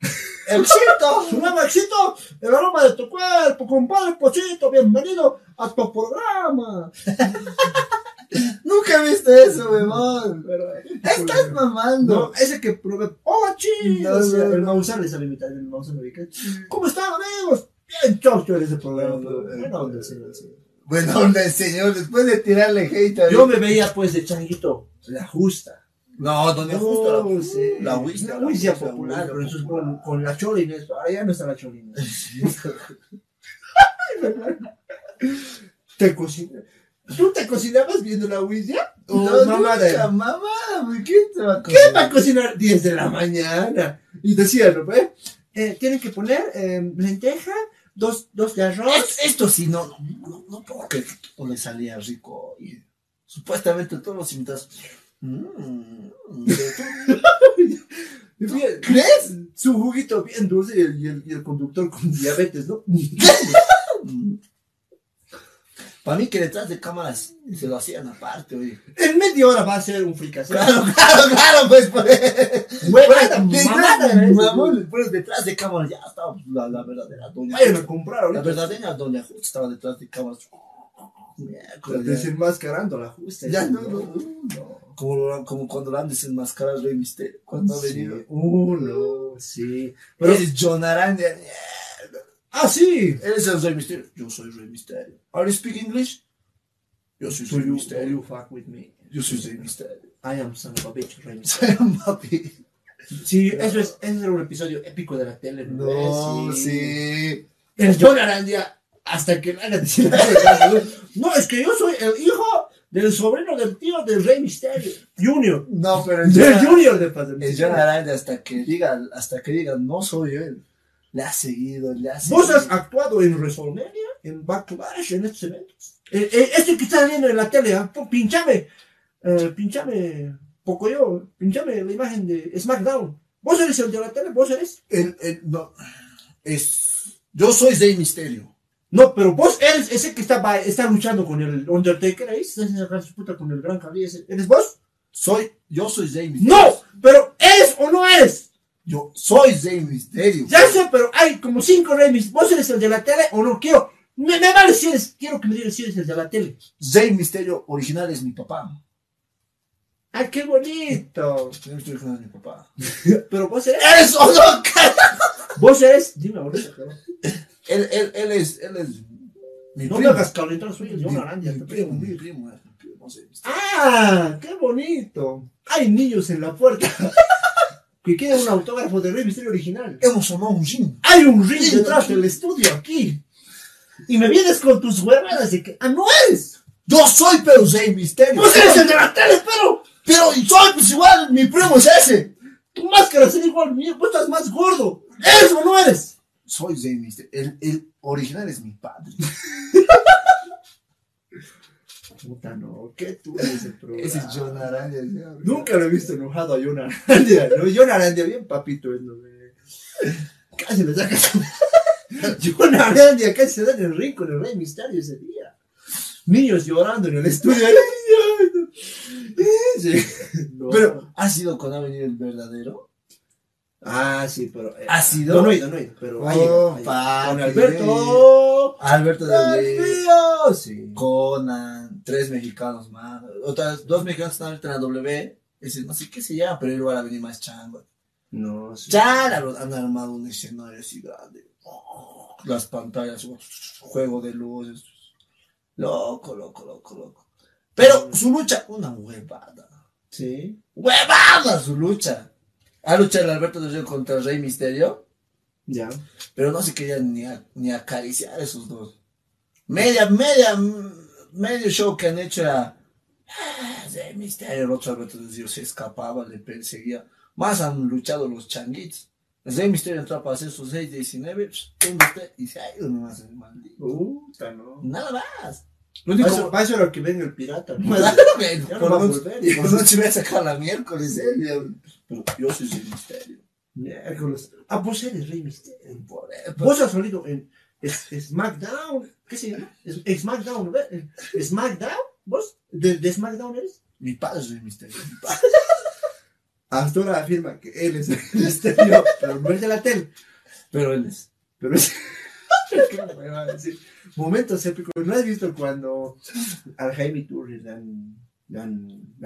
¡Éxito! ¡Su nuevo éxito! El aroma de tu cuerpo, compadre Pochito, bienvenido a tu programa. Nunca he visto eso. Pero, Estás mamando. No, ese que probé. ¡Hola! No, no, el no. Maussan le sabe imitar, el ubica. ¿Cómo están, amigos? Bien, chocho en ese programa. No, pero no, Buena no, onda, no, señor. Buena onda, señor. Después de tirarle hate a Yo me veía, pues, de changuito, la justa. No, donde justo No, la, sí. la Wista. La Wista popular, pero eso es con, con la Cholina. Ahora ya no está la Cholina. te cocina. ¿Tú te cocinabas viendo la? No, Oh, mamá, mamada. güey, ¿quién te va a ¿Qué va a cocinar 10 de la mañana? Y decía, ¿no? pues? Eh, tienen que poner eh, lenteja, dos, dos de arroz. Esto, esto sí, no, no, no, no puedo que le salía rico. Y supuestamente todos los invitados. mm, ¿Crees? Su juguito bien dulce y el, y el- y el conductor con diabetes, ¿no? Para mí que detrás de cámaras se lo hacían aparte, oye. En media hora va a ser un fricasé. Claro, claro, claro, pues. pues. Huevada, pues detrás de cámaras ya estaba la, la verdadera doña. Vayan a comprar La ahorita. verdadera doña justo estaba detrás de cámaras. Desenmascarando la justa. Ya, no, no, no. Como, lo- como cuando lo han desenmascarado al Rey Misterio. Cuando ha venido. Uh, no, sí. Pero Pero, es John Aranda. Ah, sí. Él es el Rey Misterio. Yo soy Rey Misterio. Are you speak English? Yo soy So Rey Misterio. you fuck with me. Yo soy Rey Misterio. I am son of a bitch, Rey. Soy un papi. Sí, eso es, ese era un episodio épico de la tele. No, sí. El John Arandia, hasta que decir No, es que yo soy el hijo del sobrino del tío del Rey Misterio. Junior. No, pero el John, Junior de Padre el John Aranda hasta que diga, hasta que diga, no soy él. Le ha seguido, le ha seguido. Vos has actuado en WrestleMania, en Backlash, en estos eventos. Eh, eh, este que está viendo en la tele, ah, pinchame, eh, pinchame, poco yo, pinchame la imagen de SmackDown. Vos eres el de la tele, vos eres. El- el- no, es, yo soy Rey Misterio. No, pero vos eres ese que está, está luchando con el Undertaker ahí, se hace sacar su puta con el gran ese. ¿Eres vos? Soy, yo soy Rey Misterio. No, pero ¿eres o no eres? Yo soy Rey Misterio. Ya sé, pero hay como cinco Reyes. ¿Vos eres el de la tele o no? Quiero, me, me vale si eres, quiero que me digas si eres el de la tele. Rey Misterio original es mi papá. ¡Ay, qué bonito! Rey Misterio original es mi papá. Pero vos eres. ¡Eres o no! Vos eres. Dime ahorita. Él, él, él es, él es mi No me primo. hagas calentar, soy el John Arandia. mi mi primo, mi primo, Rey Misterio. ¡Ah! ¡Qué bonito! Hay niños en la puerta que quieren un autógrafo de Rey Misterio original. Hemos armado un gym. Hay un ring detrás del estudio aquí. Y me vienes con tus huevadas de que. ¡Ah, no eres! Yo soy pero Rey Misterio. ¡Vos eres el de la tele, pero! Pero soy pues igual, mi primo es ese. Tu máscara es igual mía, vos estás más gordo. ¿Eres o no eres? Soy Rey Misterio. El, el original es mi padre. Puta, no, ¿qué tú eres el programa? Ese es John Araya. Nunca lo he visto enojado a John Arandia, ¿no? John Arandia, bien papito, es, ¿no? Casi le saca su... John Arandia casi se da en el ring con el Rey Misterio ese día. Niños llorando en el estudio. No. Pero, ¿ha sido venido el verdadero? Ah, sí, pero... eh, ¿Ha sido? No, no he ido, no he ido, pero... papi. Con Alberto... Alberto de ¡Del Rey. mío! Sí. Conan, tres mexicanos más. Otras dos mexicanos están ahorita en la W. Ese, no sé qué se llama, pero igual va a venir más chango. No, sí. Ya han armado un escenario así grande. Oh, las pantallas, oh, juego de luces. Loco, loco, loco, loco. Pero su lucha, una huevada. Sí. ¡Huevada su lucha! Ha luchado el Alberto del Río contra el Rey Misterio, Ya. pero no se querían ni, a- ni acariciar esos dos. Media, media, medio show que han hecho era. "Ah, Rey Misterio, el otro Río se escapaba, le perseguía. Más han luchado los changuitos. El Misterio entró para hacer sus 6-19, ¿dónde está? Y se ha ido nomás el maldito. Puta, no. Nada más. Lo único eso, para eso era que venga el pirata. ¿no? Ya no va a por volver. noche, por noche voy a sacar la miércoles, ¿eh? Pero yo soy Rey Misterio. Miércoles. Ah, vos eres Rey Misterio. Por eso. Vos has salido en SmackDown. ¿Qué se llama? Es- SmackDown, ¿ves? ¿SmackDown? ¿Vos? ¿De, de SmackDown eres? Mi padre es Rey Misterio. Mi padre. Hasta ahora afirma que él es Rey Misterio, pero no es de la tele. Pero él es. Pero es. ¿Qué me va a decir? Momentos épicos. ¿No has visto cuando al Jaime Tour le han, le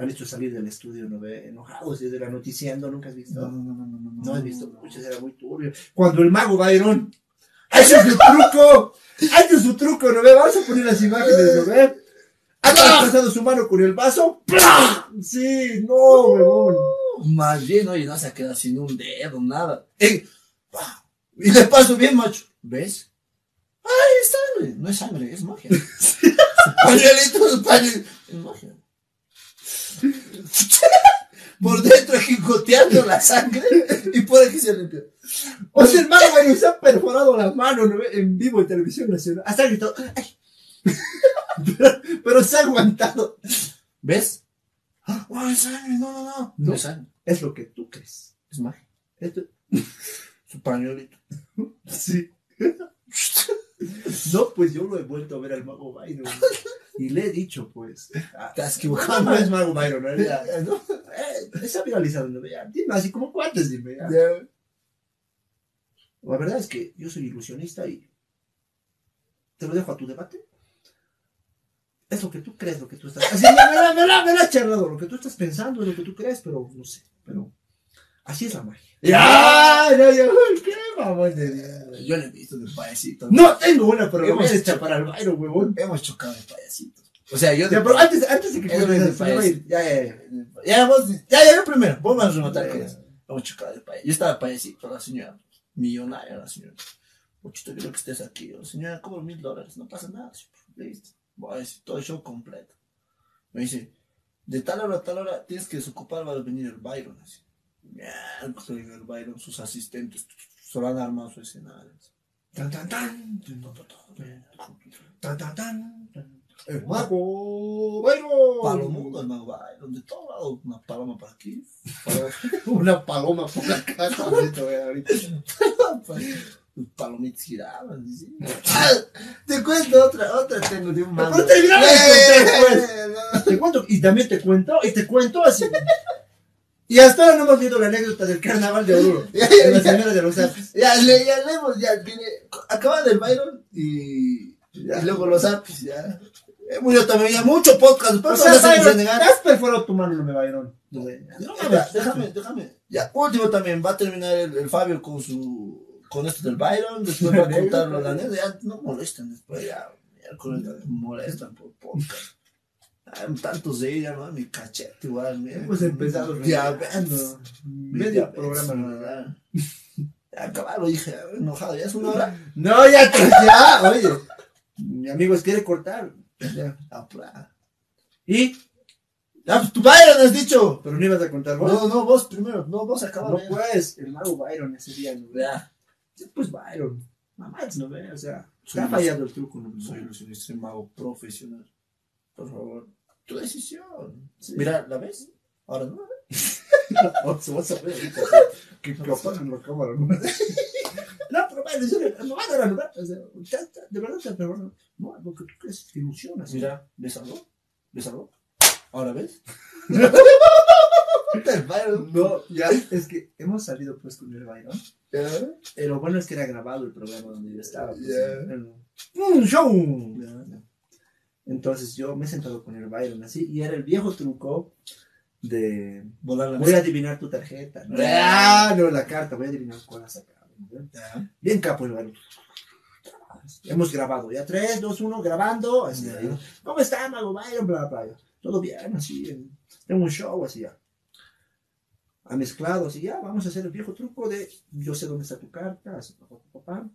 han hecho salir del estudio, ¿no? Enojados desde la noticiando, ¿nunca has visto? No, no, no, no, no. No has visto, muchas era muy turbio. Cuando el mago Byron ha hecho su truco, ha hecho su truco, ¿no ve? Vamos a poner las imágenes, ¿no ve? Ha traspasado su mano con el vaso. ¡Plah! Sí, no, huevón. Más bien, oye, no se ha quedado sin un dedo, nada. ¡Pah! Y le paso bien, macho. ¿Ves? ¡Ay, es sangre! No es sangre, es magia. Pañuelitos, pañuelitos. Es magia. Por dentro jicoteando la sangre y por aquí se limpia. O sea, el mago Byron se ha perforado la mano, ¿no ve? En vivo en televisión nacional. Hasta gritó, ¡ay! pero, pero se ha aguantado. ¿Ves? ¡Ah, oh! No, no, no. No es lo que tú crees. es magia. Esto, Su pañuelito. Sí. No, pues yo lo he vuelto a ver al mago Byron. Y le he dicho, pues. ah, Te has equivocado. no es mago Byron, ¿no? ¿no? eh, se ha viralizado, ¿no? Ya, dime así como cuántos, dime. ya. La verdad es que yo soy ilusionista y te lo dejo a tu debate. Es lo que tú crees, lo que tú estás. Así, me, la- charlado, lo que tú estás pensando es lo que tú crees, pero no sé. Pero así es la magia. Ya, ya, ya. uy, ¿Qué mamón de Dios. Yo le he visto de payasito. No tengo una, pero Hemos hecho- para el Byron, huevón. Hemos chocado de payasito. O sea, yo Ya, pero antes, antes de que a ir. Ya, ya, ya. Ya, vos, ya, ya, yo primero. Vos vas a rematar con Ya, eso. Vamos a chocar de payasito. Yo estaba payasito, la señora. Millonaria la señora. Pochito, quiero que estés aquí. La señora, cobro mil dólares. No pasa nada. Listo. Voy a decir todo el show completo. Me dice, de tal hora a tal hora tienes que desocupar, va a venir el Byron. Así. El Byron, sus asistentes. Solo han armado su escenario. Tan, tan, tan. Tan, tan, tan. El mago Byron. Palomudo, el mago Byron. De todo lado, una paloma para aquí. Una paloma por la casa. ahorita, güey, ahorita. Los palomitas giraban, ¿sí? Te cuento otra, otra tengo de un mago. Pero contar, pues. Eh, no. Te cuento, y también te cuento, y te cuento así. Y hasta ahora no hemos visto la anécdota del carnaval de Oruro. Ya, De la ya, señora de los. Ya, le, ya leemos, ya viene. Acaba del Byron y, y luego los apis, ya. Eh, murió también, ya mucho podcast. Pero O sea, Byron, has perforado tu mano, no me Byron. No, déjame, déjame. Ya, último también, va a terminar el, el Fabio con su con esto del Byron, después va a contarlo la neta, ya no molestan después, ya, molestan por podcast. Hay tantos de ella, ¿no? Mi cachete igual, mira. Hemos empezado diabetes. Medio programa, ¿no? ¿verdad? Ya acabaron, dije, enojado, ya es una hora. No, ya, pues, ya, oye. Mi amigo quiere cortar. Y, Ya, pues tu Byron has dicho. pero no ibas a contar vos. No, no, vos primero, no, vos acabas. No, pues, el mago Byron ese día, ¿no? Pues Byron. Mamá, no ve, o sea, Soy está fallando el truco, ¿no? Soy ilusionista y mago profesional. Por favor, tu decisión. Sí. Mira, ¿la ves? Ahora no. Vamos vamos a ver que que apagan la cámara, ¿no? No, pero bueno, en serio, no van a la lugar, de verdad te perdono. No, lo que tú crees te ilusionas. Mira, ¿ves algo? ¿Ves algo? ¿Ahora ves? No, ya, es que hemos salido pues con el Byron. Eh, lo bueno es que era grabado el programa donde yo estaba. pues, era Un show. Entonces yo me he sentado con el Byron así y era el viejo truco de Volar la voy a adivinar tu tarjeta. ¿no? Ya. Ah, no, la carta, voy a adivinar cuál has sacado. Bien capo el Byron. Hemos grabado, ya 3, 2, 1, grabando. Así, Ya. ahí. ¿Cómo está, Mago Byron? Bla, bla, bla. Todo bien, así. en- Tengo un show, así ya. Ha mezclado, así ya. Vamos a hacer el viejo truco de yo sé dónde está tu carta. Así, papá, papá.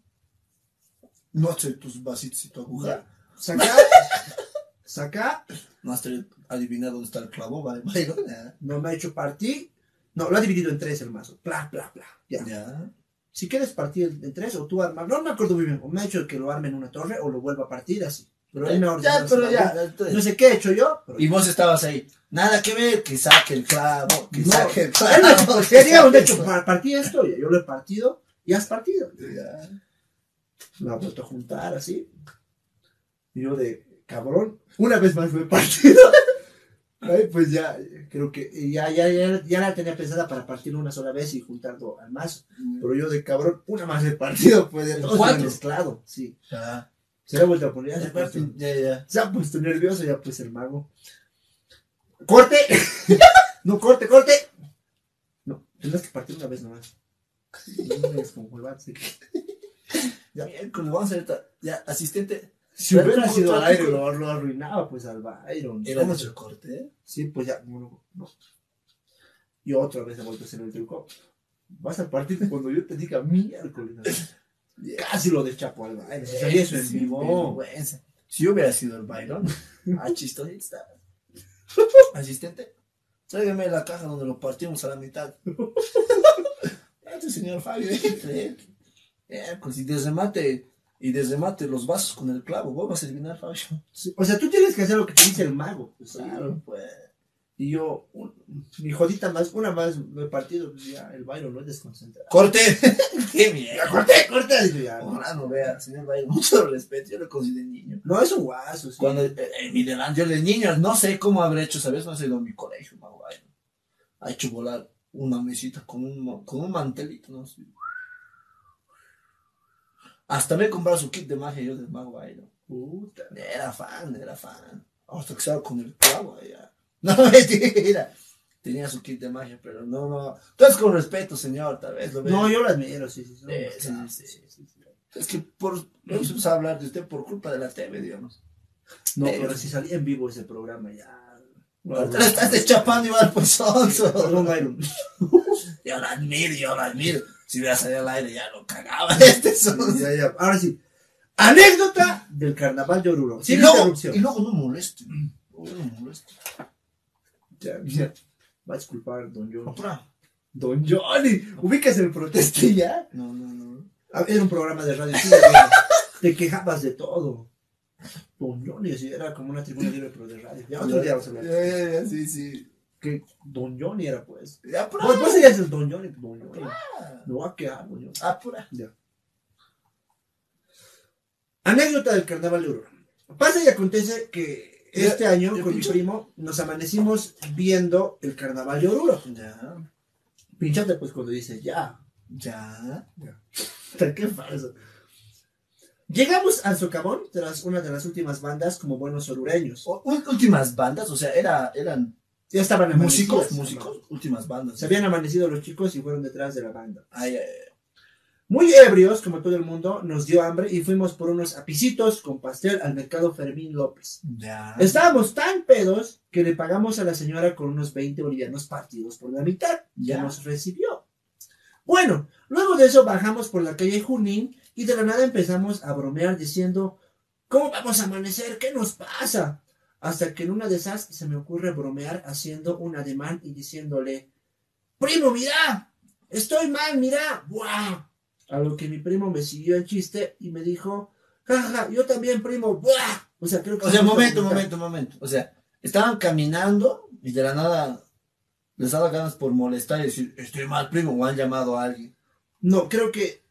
No sé tus vasitos y tu aguja. Saca. saca. No has adivinado dónde está el clavo, ¿vale? Byron? No me ha hecho partir. No, lo ha dividido en tres el mazo. Bla, bla, bla. Ya. Ya. Si quieres partir en tres o tú armar. No me acuerdo muy bien. O me ha hecho que lo arme en una torre o lo vuelva a partir así. Pero él me ha Ya, ordenado pero ya. ¿no? entonces- No sé qué he hecho yo. pero- Y vos estabas ahí. Nada que ver, que saque el clavo, que No, saque el clavo. dijo, que "Ya, digamos, de hecho, partí esto, yo lo he partido, y has partido. Lo ha vuelto a juntar así. Y yo de cabrón, una vez más lo he partido. Ay, pues ya, creo que ya, ya, ya, ya la tenía pensada para partirlo una sola vez y juntarlo al mazo. Pero yo de cabrón, una más he partido, pues de ¿El todo mezclado, sí. Se ha vuelto a poner, ya se puesto, Ya, ya. se ha puesto nervioso, ya pues el mago. ¡Corte! no, corte, corte. No, tendrás que partir una vez nomás. No huevada, sí. Ya, miércoles, vamos a esta- ya, asistente. Si Pero hubiera sido aire, tú- lo, lo arruinaba pues al Byron. Era nuestro corte, ¿eh? Sí, pues ya, no, no. Y otra vez he vuelto a hacer el truco. Vas a partir cuando yo te diga miércoles. ¿no? Casi lo deschapo al Byron. Si soy eso en vivo. Si yo hubiera sido el Byron, ah, chistosita. Asistente, tráigame la caja donde lo partimos a la mitad. Este señor Fabio. Eh, pues y desremate, y desremate los vasos con el clavo. Vos vas a adivinar, Fabio. Sí, O sea, tú tienes que hacer lo que te dice el mago. Pues, Claro, pues. Y yo, un- mi jodita más, una más me he partido, pues ya el Byron no es desconcentrado. ¡Corte! ¡Qué mierda! ¡Corte, corte! Digo, ya, no. Ojalá no vea, señor Byron, mucho respeto. Yo lo considero niño. No, es un guaso, sí. Cuando eh, en mi delante, yo de niño, no sé cómo habré hecho, ¿sabes? No sé ido a mi colegio, mago Byron. Ha hecho volar una mesita con un, con un mantelito, no sé. Hasta me he comprado su kit de magia yo del mago Byron. Puta. Era fan, era fan. Hasta que estaba con el clavo allá. No, mentira. Tenía su kit de magia, pero no, no. Entonces, con respeto, señor, tal vez lo. No, yo lo admiro, sí, sí. Sí, sí. Es que por, vamos a hablar de usted por culpa de la TV, digamos. No, Eh, pero si salía en vivo ese programa ya. Estás deschapando igual, pues, sonso. Yo lo admiro, yo lo admiro. Si hubiera salido al aire ya lo cagaba este. Ya, ya. Ahora sí. Anécdota del carnaval de Oruro. Y Sin luego, interrupción. y luego no moleste. Luego no moleste. Ya, ya. Va a disculpar, don John. Apura. Don Johnny. Ubicas el proteste ya. No, no, no. Era un programa de radio. sí, Te quejabas de todo. Don Johnny, así era como una tribuna libre, pero de radio. Ya otro día vamos a hablar. sí, sí. Que Don Johnny era, pues. Ya, apura. Pues, pues serías el Don Johnny. Don Johnny. No va a quedar, Don Johnny. Apura. Ya. Anécdota del carnaval de Oruro. Pasa y acontece que este Ya, año ya, con mi primo nos amanecimos viendo el carnaval de Oruro. Ya, Pinchate pues cuando dice ya. ya. Qué falso. Llegamos al socavón, las, una de las últimas bandas como buenos orureños. Últimas bandas, o sea, era, eran Ya estaban músicos, amanecidos. músicos, últimas bandas. Se habían amanecido los chicos y fueron detrás de la banda. Ay, ay, ay. Muy ebrios, como todo el mundo, nos dio hambre y fuimos por unos apicitos con pastel al mercado Fermín López. Ya. Estábamos tan pedos que le pagamos a la señora con unos 20 bolivianos partidos por la mitad. Ya Ya. nos recibió. Bueno, luego de eso bajamos por la calle Junín y de la nada empezamos a bromear diciendo, ¿cómo vamos a amanecer? ¿Qué nos pasa? Hasta que en una de esas se me ocurre bromear haciendo un ademán y diciéndole, primo, mira, estoy mal, mira, ¡buah! A lo que mi primo me siguió el chiste y me dijo, jaja, yo también, primo, ¡buah! O sea, creo que... O sea, momento, momento, momento. O sea, estaban caminando y de la nada les daba ganas por molestar y decir, estoy mal, primo, o han llamado a alguien. No, creo que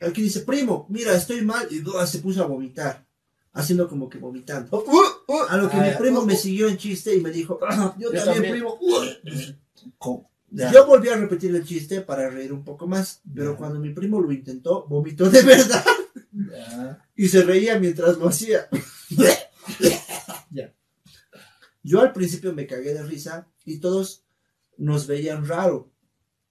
aquí dice, primo, mira, estoy mal, y ¡buah! se puso a vomitar, haciendo como que vomitando. A lo que Ah, mi primo Uh, me uh. siguió en chiste y me dijo, "Ah, yo, Yo también, primo. uh". Yo volví a repetir el chiste para reír un poco más, pero cuando mi primo lo intentó, vomitó de verdad y se reía mientras lo hacía. Yo al principio me cagué de risa y todos nos veían raro.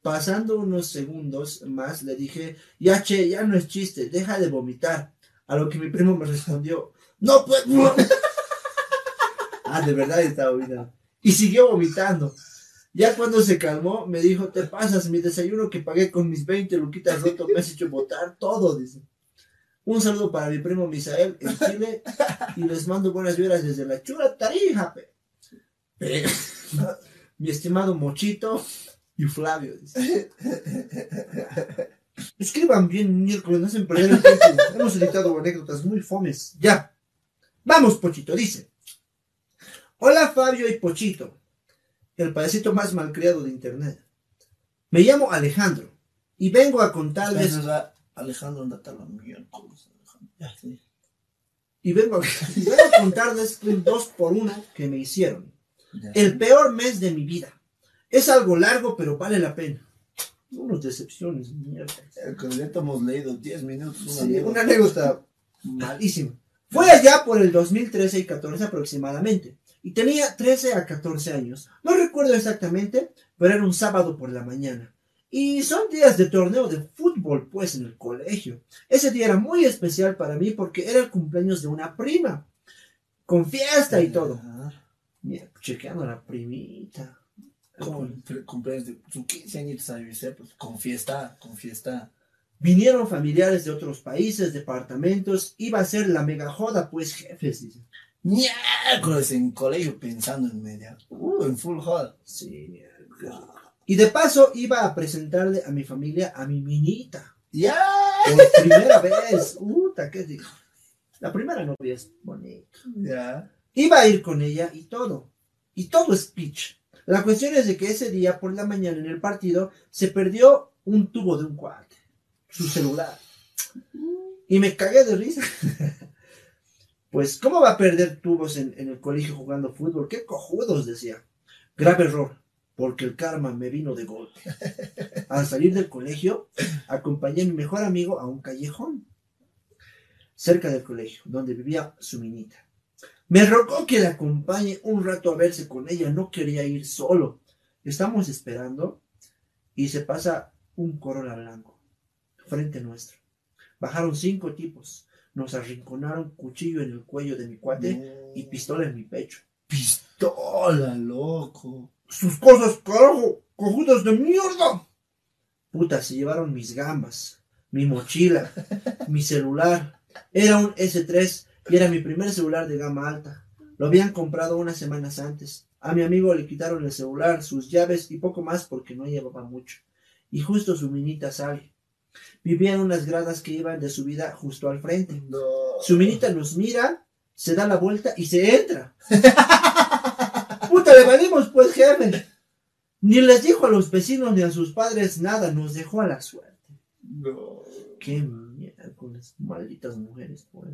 Pasando unos segundos más le dije, ya che, ya no es chiste, deja de vomitar. A lo que mi primo me respondió, no pues. ah, de verdad estaba vomitando. Y siguió vomitando. Ya cuando se calmó, me dijo, te pasas, mi desayuno que pagué con mis 20 luquitas roto me has hecho botar todo, dice. Un saludo para mi primo Misael en Chile y les mando buenas vibras desde la chula Tarija. pe. Pe. Mi estimado Mochito y Flavio. dice. Escriban bien miércoles, no hacen perder el tiempo. Hemos editado anécdotas muy fomes. Ya. Vamos, Pochito, dice. Hola Fabio y Pochito, el payasito más malcriado de internet. Me llamo Alejandro y vengo a contarles Alejandro y vengo a, y vengo a contarles un dos por uno que me hicieron. El peor mes de mi vida. Es algo largo, pero vale la pena. Unas decepciones, mierda. Ya hemos leído 10 minutos. Una Sí, una anécdota malísima. Fue allá por el 2013 y 14 aproximadamente. Y tenía 13 a 14 años. No recuerdo exactamente, pero era un sábado por la mañana. Y son días de torneo de fútbol, pues, en el colegio. Ese día era muy especial para mí porque era el cumpleaños de una prima. Con fiesta y todo. Mira, chequeando a la primita. Como el cumpleaños de sus 15 añitos, ¿sabes? Pues con fiesta, con fiesta. Vinieron familiares de otros países, departamentos. Iba a ser la mega joda, pues, jefes, dice. Miércoles en colegio pensando en media. Uh, en full hall. Sí, miércoles. Y de paso iba a presentarle a mi familia a mi minita. ¡Ya! Por primera vez. Puta, qué digo. La primera novia es bonita. Ya. Iba a ir con ella y todo. Y todo es pitch. La cuestión es de que ese día por la mañana en el partido se perdió un tubo de un cuate. Su celular. Y me cagué de risa. Pues, ¿cómo va a perder tubos en, en el colegio jugando fútbol? ¡Qué cojudos! Decía. Grave error, porque el karma me vino de golpe. Al salir del colegio, acompañé a mi mejor amigo a un callejón cerca del colegio, donde vivía su minita. Me rogó que le acompañe un rato a verse con ella, no quería ir solo. Estamos esperando y se pasa un Corolla blanco frente nuestro. Bajaron cinco tipos, nos arrinconaron cuchillo en el cuello de mi cuate y pistola en mi pecho. Pistola, loco. ¡Sus cosas, carajo! ¡Cojudas de mierda! Puta, se llevaron mis gambas, mi mochila, mi celular. Era un S3 y era mi primer celular de gama alta. Lo habían comprado unas semanas antes. A mi amigo le quitaron el celular, sus llaves y poco más porque no llevaba mucho. Y justo su minita sale. Vivía en unas gradas que iban de subida justo al frente. No. Su minita nos mira, se da la vuelta y se entra. Puta, le valimos pues, jefe. Ni les dijo a los vecinos ni a sus padres nada, nos dejó a la suerte. No. Qué miércoles, malditas mujeres, pues.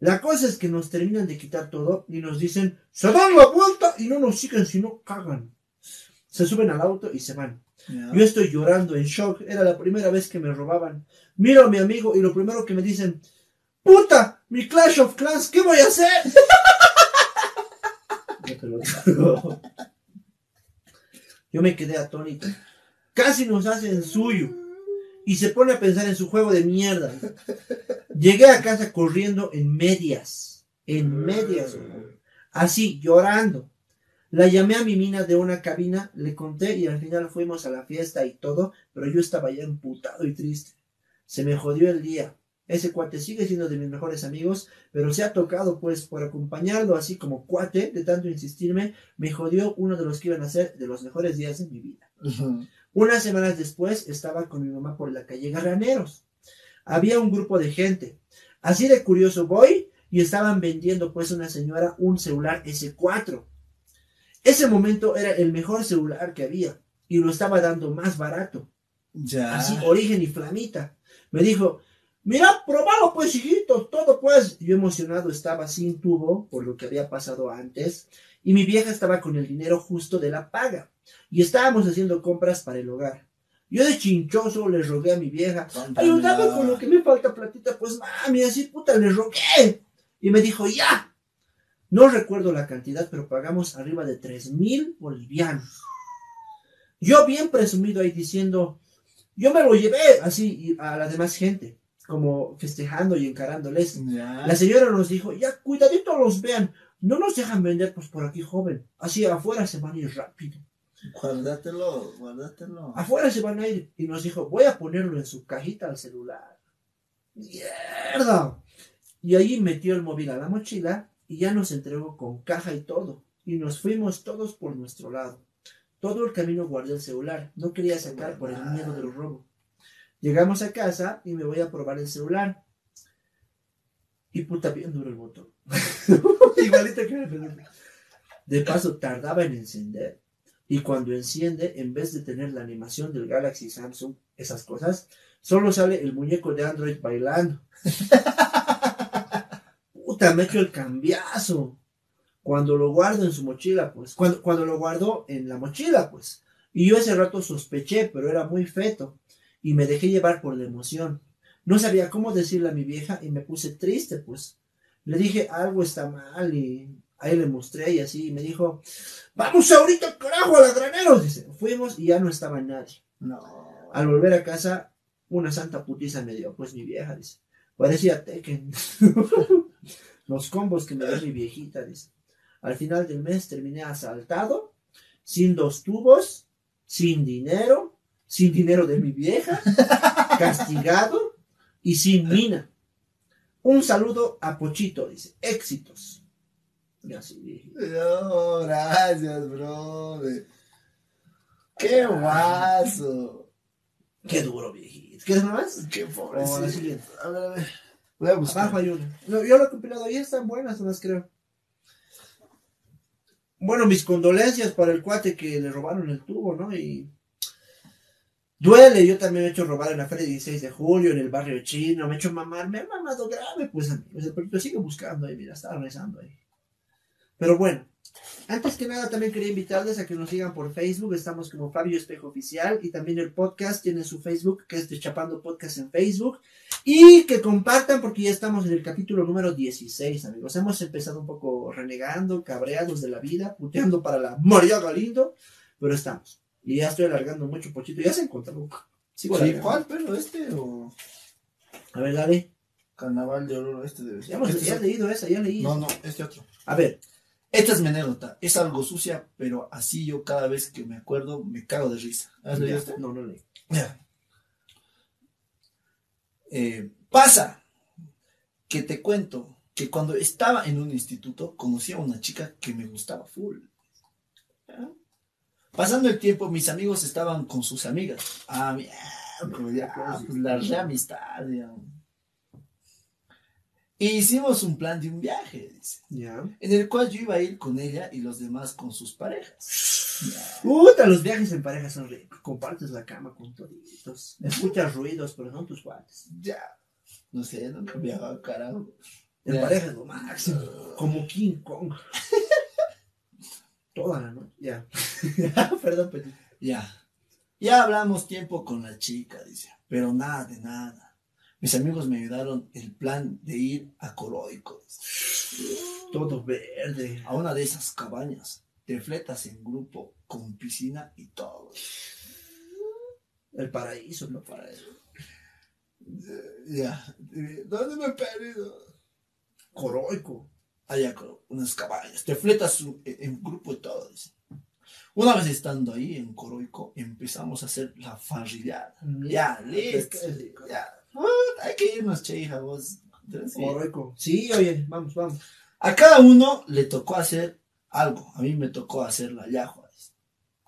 La cosa es que nos terminan de quitar todo y nos dicen, se dan la vuelta y no nos siguen si no cagan. Se suben al auto y se van. Yo estoy llorando en shock. Era la primera vez que me robaban. Miro a mi amigo y lo primero que me dicen, puta, mi Clash of Clans, ¿qué voy a hacer? Te lo digo. Yo me quedé atónito. Casi nos hacen suyo. Y se pone a pensar en su juego de mierda. Llegué a casa corriendo en medias. En medias. güey. Así, llorando. La llamé a mi mina de una cabina, le conté y al final fuimos a la fiesta y todo, pero yo estaba ya emputado y triste. Se me jodió el día. Ese cuate sigue siendo de mis mejores amigos, pero se ha tocado pues por acompañarlo así como cuate, de tanto insistirme, me jodió uno de los que iban a ser de los mejores días de mi vida. Unas semanas después estaba con mi mamá por la calle Garraneros. Había un grupo de gente. Así de curioso voy y estaban vendiendo pues una señora un celular S4. Ese momento era el mejor celular que había y lo estaba dando más barato. Ya. Así, origen y flamita. Me dijo, mira, probalo pues, hijito, todo pues. Yo emocionado estaba sin tubo por lo que había pasado antes y mi vieja estaba con el dinero justo de la paga y estábamos haciendo compras para el hogar. Yo de chinchoso le rogué a mi vieja, ayúdame con lo que me falta platita, pues mami, así puta le rogué. Y me dijo, ya. No recuerdo la cantidad, pero pagamos arriba de tres mil bolivianos. Yo bien presumido ahí diciendo, yo me lo llevé así a la demás gente, como festejando y encarándoles. Ya. La señora nos dijo, ya cuidadito los vean, no nos dejan vender pues por aquí joven, así afuera se van a ir rápido. Guárdatelo, guárdatelo. Afuera se van a ir. Y nos dijo, voy a ponerlo en su cajita al celular. ¡Mierda! Y allí metió el móvil a la mochila y ya nos entregó con caja y todo. Y nos fuimos todos por nuestro lado. Todo el camino guardé el celular. No quería sacar por el miedo del robo. Llegamos a casa y me voy a probar el celular. Y puta, bien duro el botón. Igualito que el De paso, tardaba en encender. Y cuando enciende, en vez de tener la animación del Galaxy Samsung, esas cosas, solo sale el muñeco de Android bailando. Puta, me echo el cambiazo. Cuando lo guardo en su mochila, pues. Cuando, cuando lo guardo en la mochila, pues. Y yo ese rato sospeché, pero era muy feto. Y me dejé llevar por la emoción. No sabía cómo decirle a mi vieja y me puse triste, pues. Le dije, algo está mal y Ahí le mostré y así, me dijo, vamos ahorita, carajo, a la graneros. Dice, fuimos y ya no estaba nadie. No. Al volver a casa, una santa putiza me dio, pues mi vieja, dice. Parecía Tekken. Los combos que me dio mi viejita, dice. Al final del mes terminé asaltado, sin dos tubos, sin dinero, sin dinero de mi vieja, castigado y sin mina. Un saludo a Pochito, dice. Éxitos. Y así, viejito. No, gracias, brother. Qué guaso. Qué duro, viejito. ¿Quieres más? Qué siguiente. A ver, a ver. Voy a buscar. Abajo hay una. No, yo lo he compilado ahí, están buenas, las creo. Bueno, mis condolencias para el cuate que le robaron el tubo, ¿no? Y duele, yo también me he hecho robar en la feria 16 de julio, en el barrio chino, me he hecho mamar, me han mamado grave, pues amigos, perrito sigue buscando ahí, mira, está rezando ahí. Pero bueno, antes que nada también quería invitarles a que nos sigan por Facebook, estamos como Fabio Espejo Oficial y también el podcast tiene su Facebook, que es Deschapando Podcast en Facebook. Y que compartan porque ya estamos en el capítulo número 16, amigos. Hemos empezado un poco renegando, cabreados de la vida, puteando para la María Galindo, pero estamos. Y ya estoy alargando mucho, Pochito. Ya se encontró. Sí. ¿Cuál, pero este o A ver, dale. Carnaval de Oro? Este debe ser. Ya hemos Este ya leído esa, ya leí. No, no, este otro. A ver, Esta es mi anécdota. Es algo sucia, pero así yo cada vez que me acuerdo me cago de risa. ¿Has leído este? No, no leí. Ya. Eh, pasa que te cuento que cuando estaba en un instituto conocí a una chica que me gustaba full. ¿Ya? Pasando el tiempo, mis amigos estaban con sus amigas. Ah, mierda, ya, pues la reamistad. ya. Y hicimos un plan de un viaje, dice, Ya. en el cual yo iba a ir con ella y los demás con sus parejas. Puta, los viajes en pareja son ricos. Compartes la cama con toditos. Escuchas ruidos, pero son tus cuates. Ya. No sé, nunca viajaba, carajo. En pareja es lo máximo. Como King Kong. Toda la noche. Ya. Perdón, Petit. Ya. Ya hablamos tiempo con la chica, dice. Pero nada de nada. Mis amigos me ayudaron el plan de ir a Coroico. Todo verde. A una de esas cabañas. Te fletas en grupo con piscina y todo. El paraíso, ¿no? Para eso. Ya. ¿Dónde me he perdido? Coroico. allá con unas cabañas, te fletas en, en grupo y todo. dice. Una vez estando ahí en Coroico, empezamos a hacer la farrillada. Ya, listo. Ya. Hay que irnos, che, hija, vos. Sí. Sí, oye, vamos, vamos. A cada uno le tocó hacer algo. A mí me tocó hacer la yajua. dice.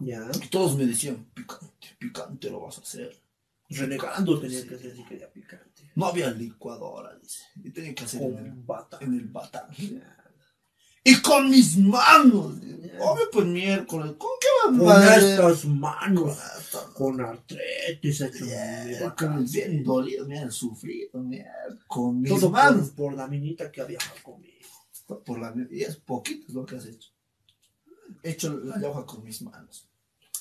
Ya. Y todos me decían, picante, picante lo vas a hacer. Renegando tenía Sí. que hacer si quería picante. No había licuadora, dice. Y tenía que hacer en el, bata. en el batán. Y con mis manos. Hombre, pues miércoles. ¿Con qué Con vas a hacer? estas manos. Con Con artritis hecho Yeah, mi con vacancia. bien dolido, han sufrido, mira, con mis Todo manos. por, por la minita que había conmigo. Por la, y es poquito lo que has hecho. He hecho la hoja con mis manos.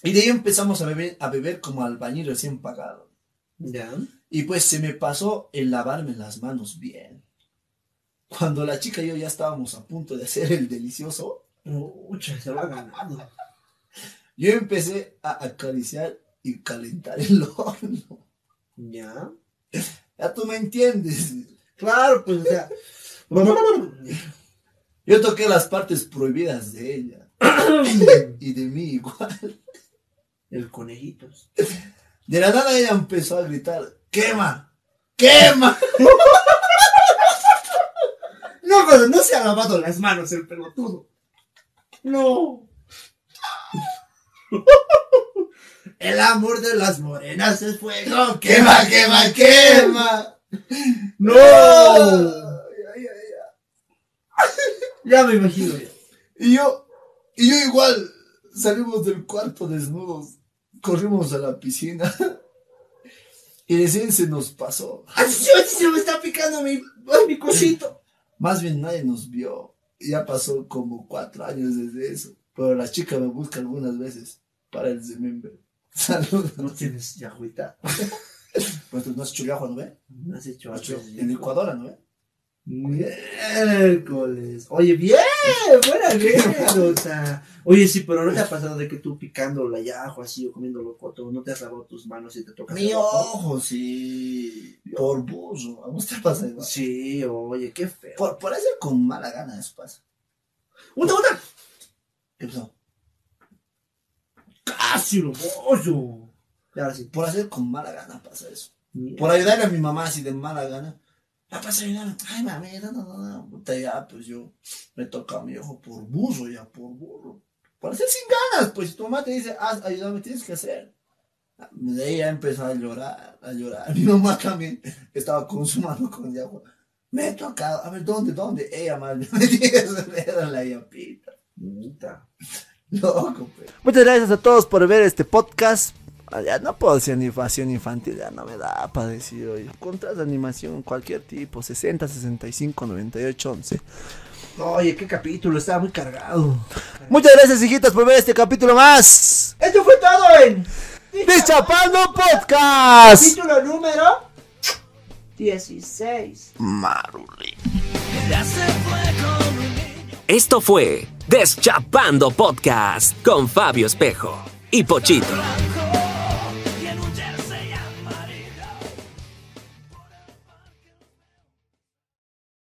Y de ahí empezamos a beber, a beber como albañil recién pagado. Ya. Y pues se me pasó el lavarme las manos bien. Cuando la chica y yo ya estábamos a punto de hacer el delicioso, Mucha, se lo ha ganado. yo empecé a acariciar y calentar el horno. Ya. Ya tú me entiendes. Claro, pues, o sea. Yo toqué las partes prohibidas de ella. y de mí igual. El conejitos. De la nada ella empezó a gritar, ¡quema! ¡quema! No, pero no se ha lavado las manos el pelotudo. No. El amor de las morenas es fuego. ¡quema, quema, quema! No. Ya me imagino. ya. Y yo, y yo igual, salimos del cuarto desnudos, corrimos a la piscina. Y recién se nos pasó. ¡Ay, se me está picando mi, mi cosito! Más bien nadie nos vio. Ya pasó como cuatro años desde eso. Pero la chica me busca algunas veces para el Zemembe. Saludos. No tienes ya agüita. Pues no es churiajo, ¿no ve? No has hecho. En Ecuador, ¿no ve? Miércoles. Oye, bien, buena anécdota. Oye, sí, pero ¿no te ha pasado de que tú picando la yajo así o comiendo locoto, no te has lavado tus manos y te tocas Mi ojo? sí. Por burro. ¿A vos te pasa igual? Sí, oye, qué feo. Por, por hacer con mala gana eso pasa. ¡Una, una! ¿Qué pasó? ¡Casi lo bollo! Y ahora sí. Por hacer con mala gana pasa eso. Por ayudarle a mi mamá así de mala gana. Ya pasa ayudar. Ay, mami, no, no, no. Puta, ya, pues yo me toca a mi ojo por burro, ya, por burro. Por hacer sin ganas, pues tu mamá te dice, haz, ayúdame, tienes que hacer. De ahí ya empezó a llorar, a llorar. Mi mamá también estaba con con el agua. Me he tocado, a ver, ¿dónde, dónde? Ella más me en la yapita. Loco, pues. Muchas gracias a todos por ver este podcast. Ah, Ya no puedo decir animación infantil, ya no me da para decir hoy. Contras de animación, cualquier tipo, 60, 65, 98, 11. Oye, qué capítulo, estaba muy cargado. Muchas gracias, hijitas, por ver este capítulo más. Esto fue todo en Deschapando Podcast. capítulo número 16. Maruli. Esto fue Deschapando Podcast con Fabio Espejo y Pochito.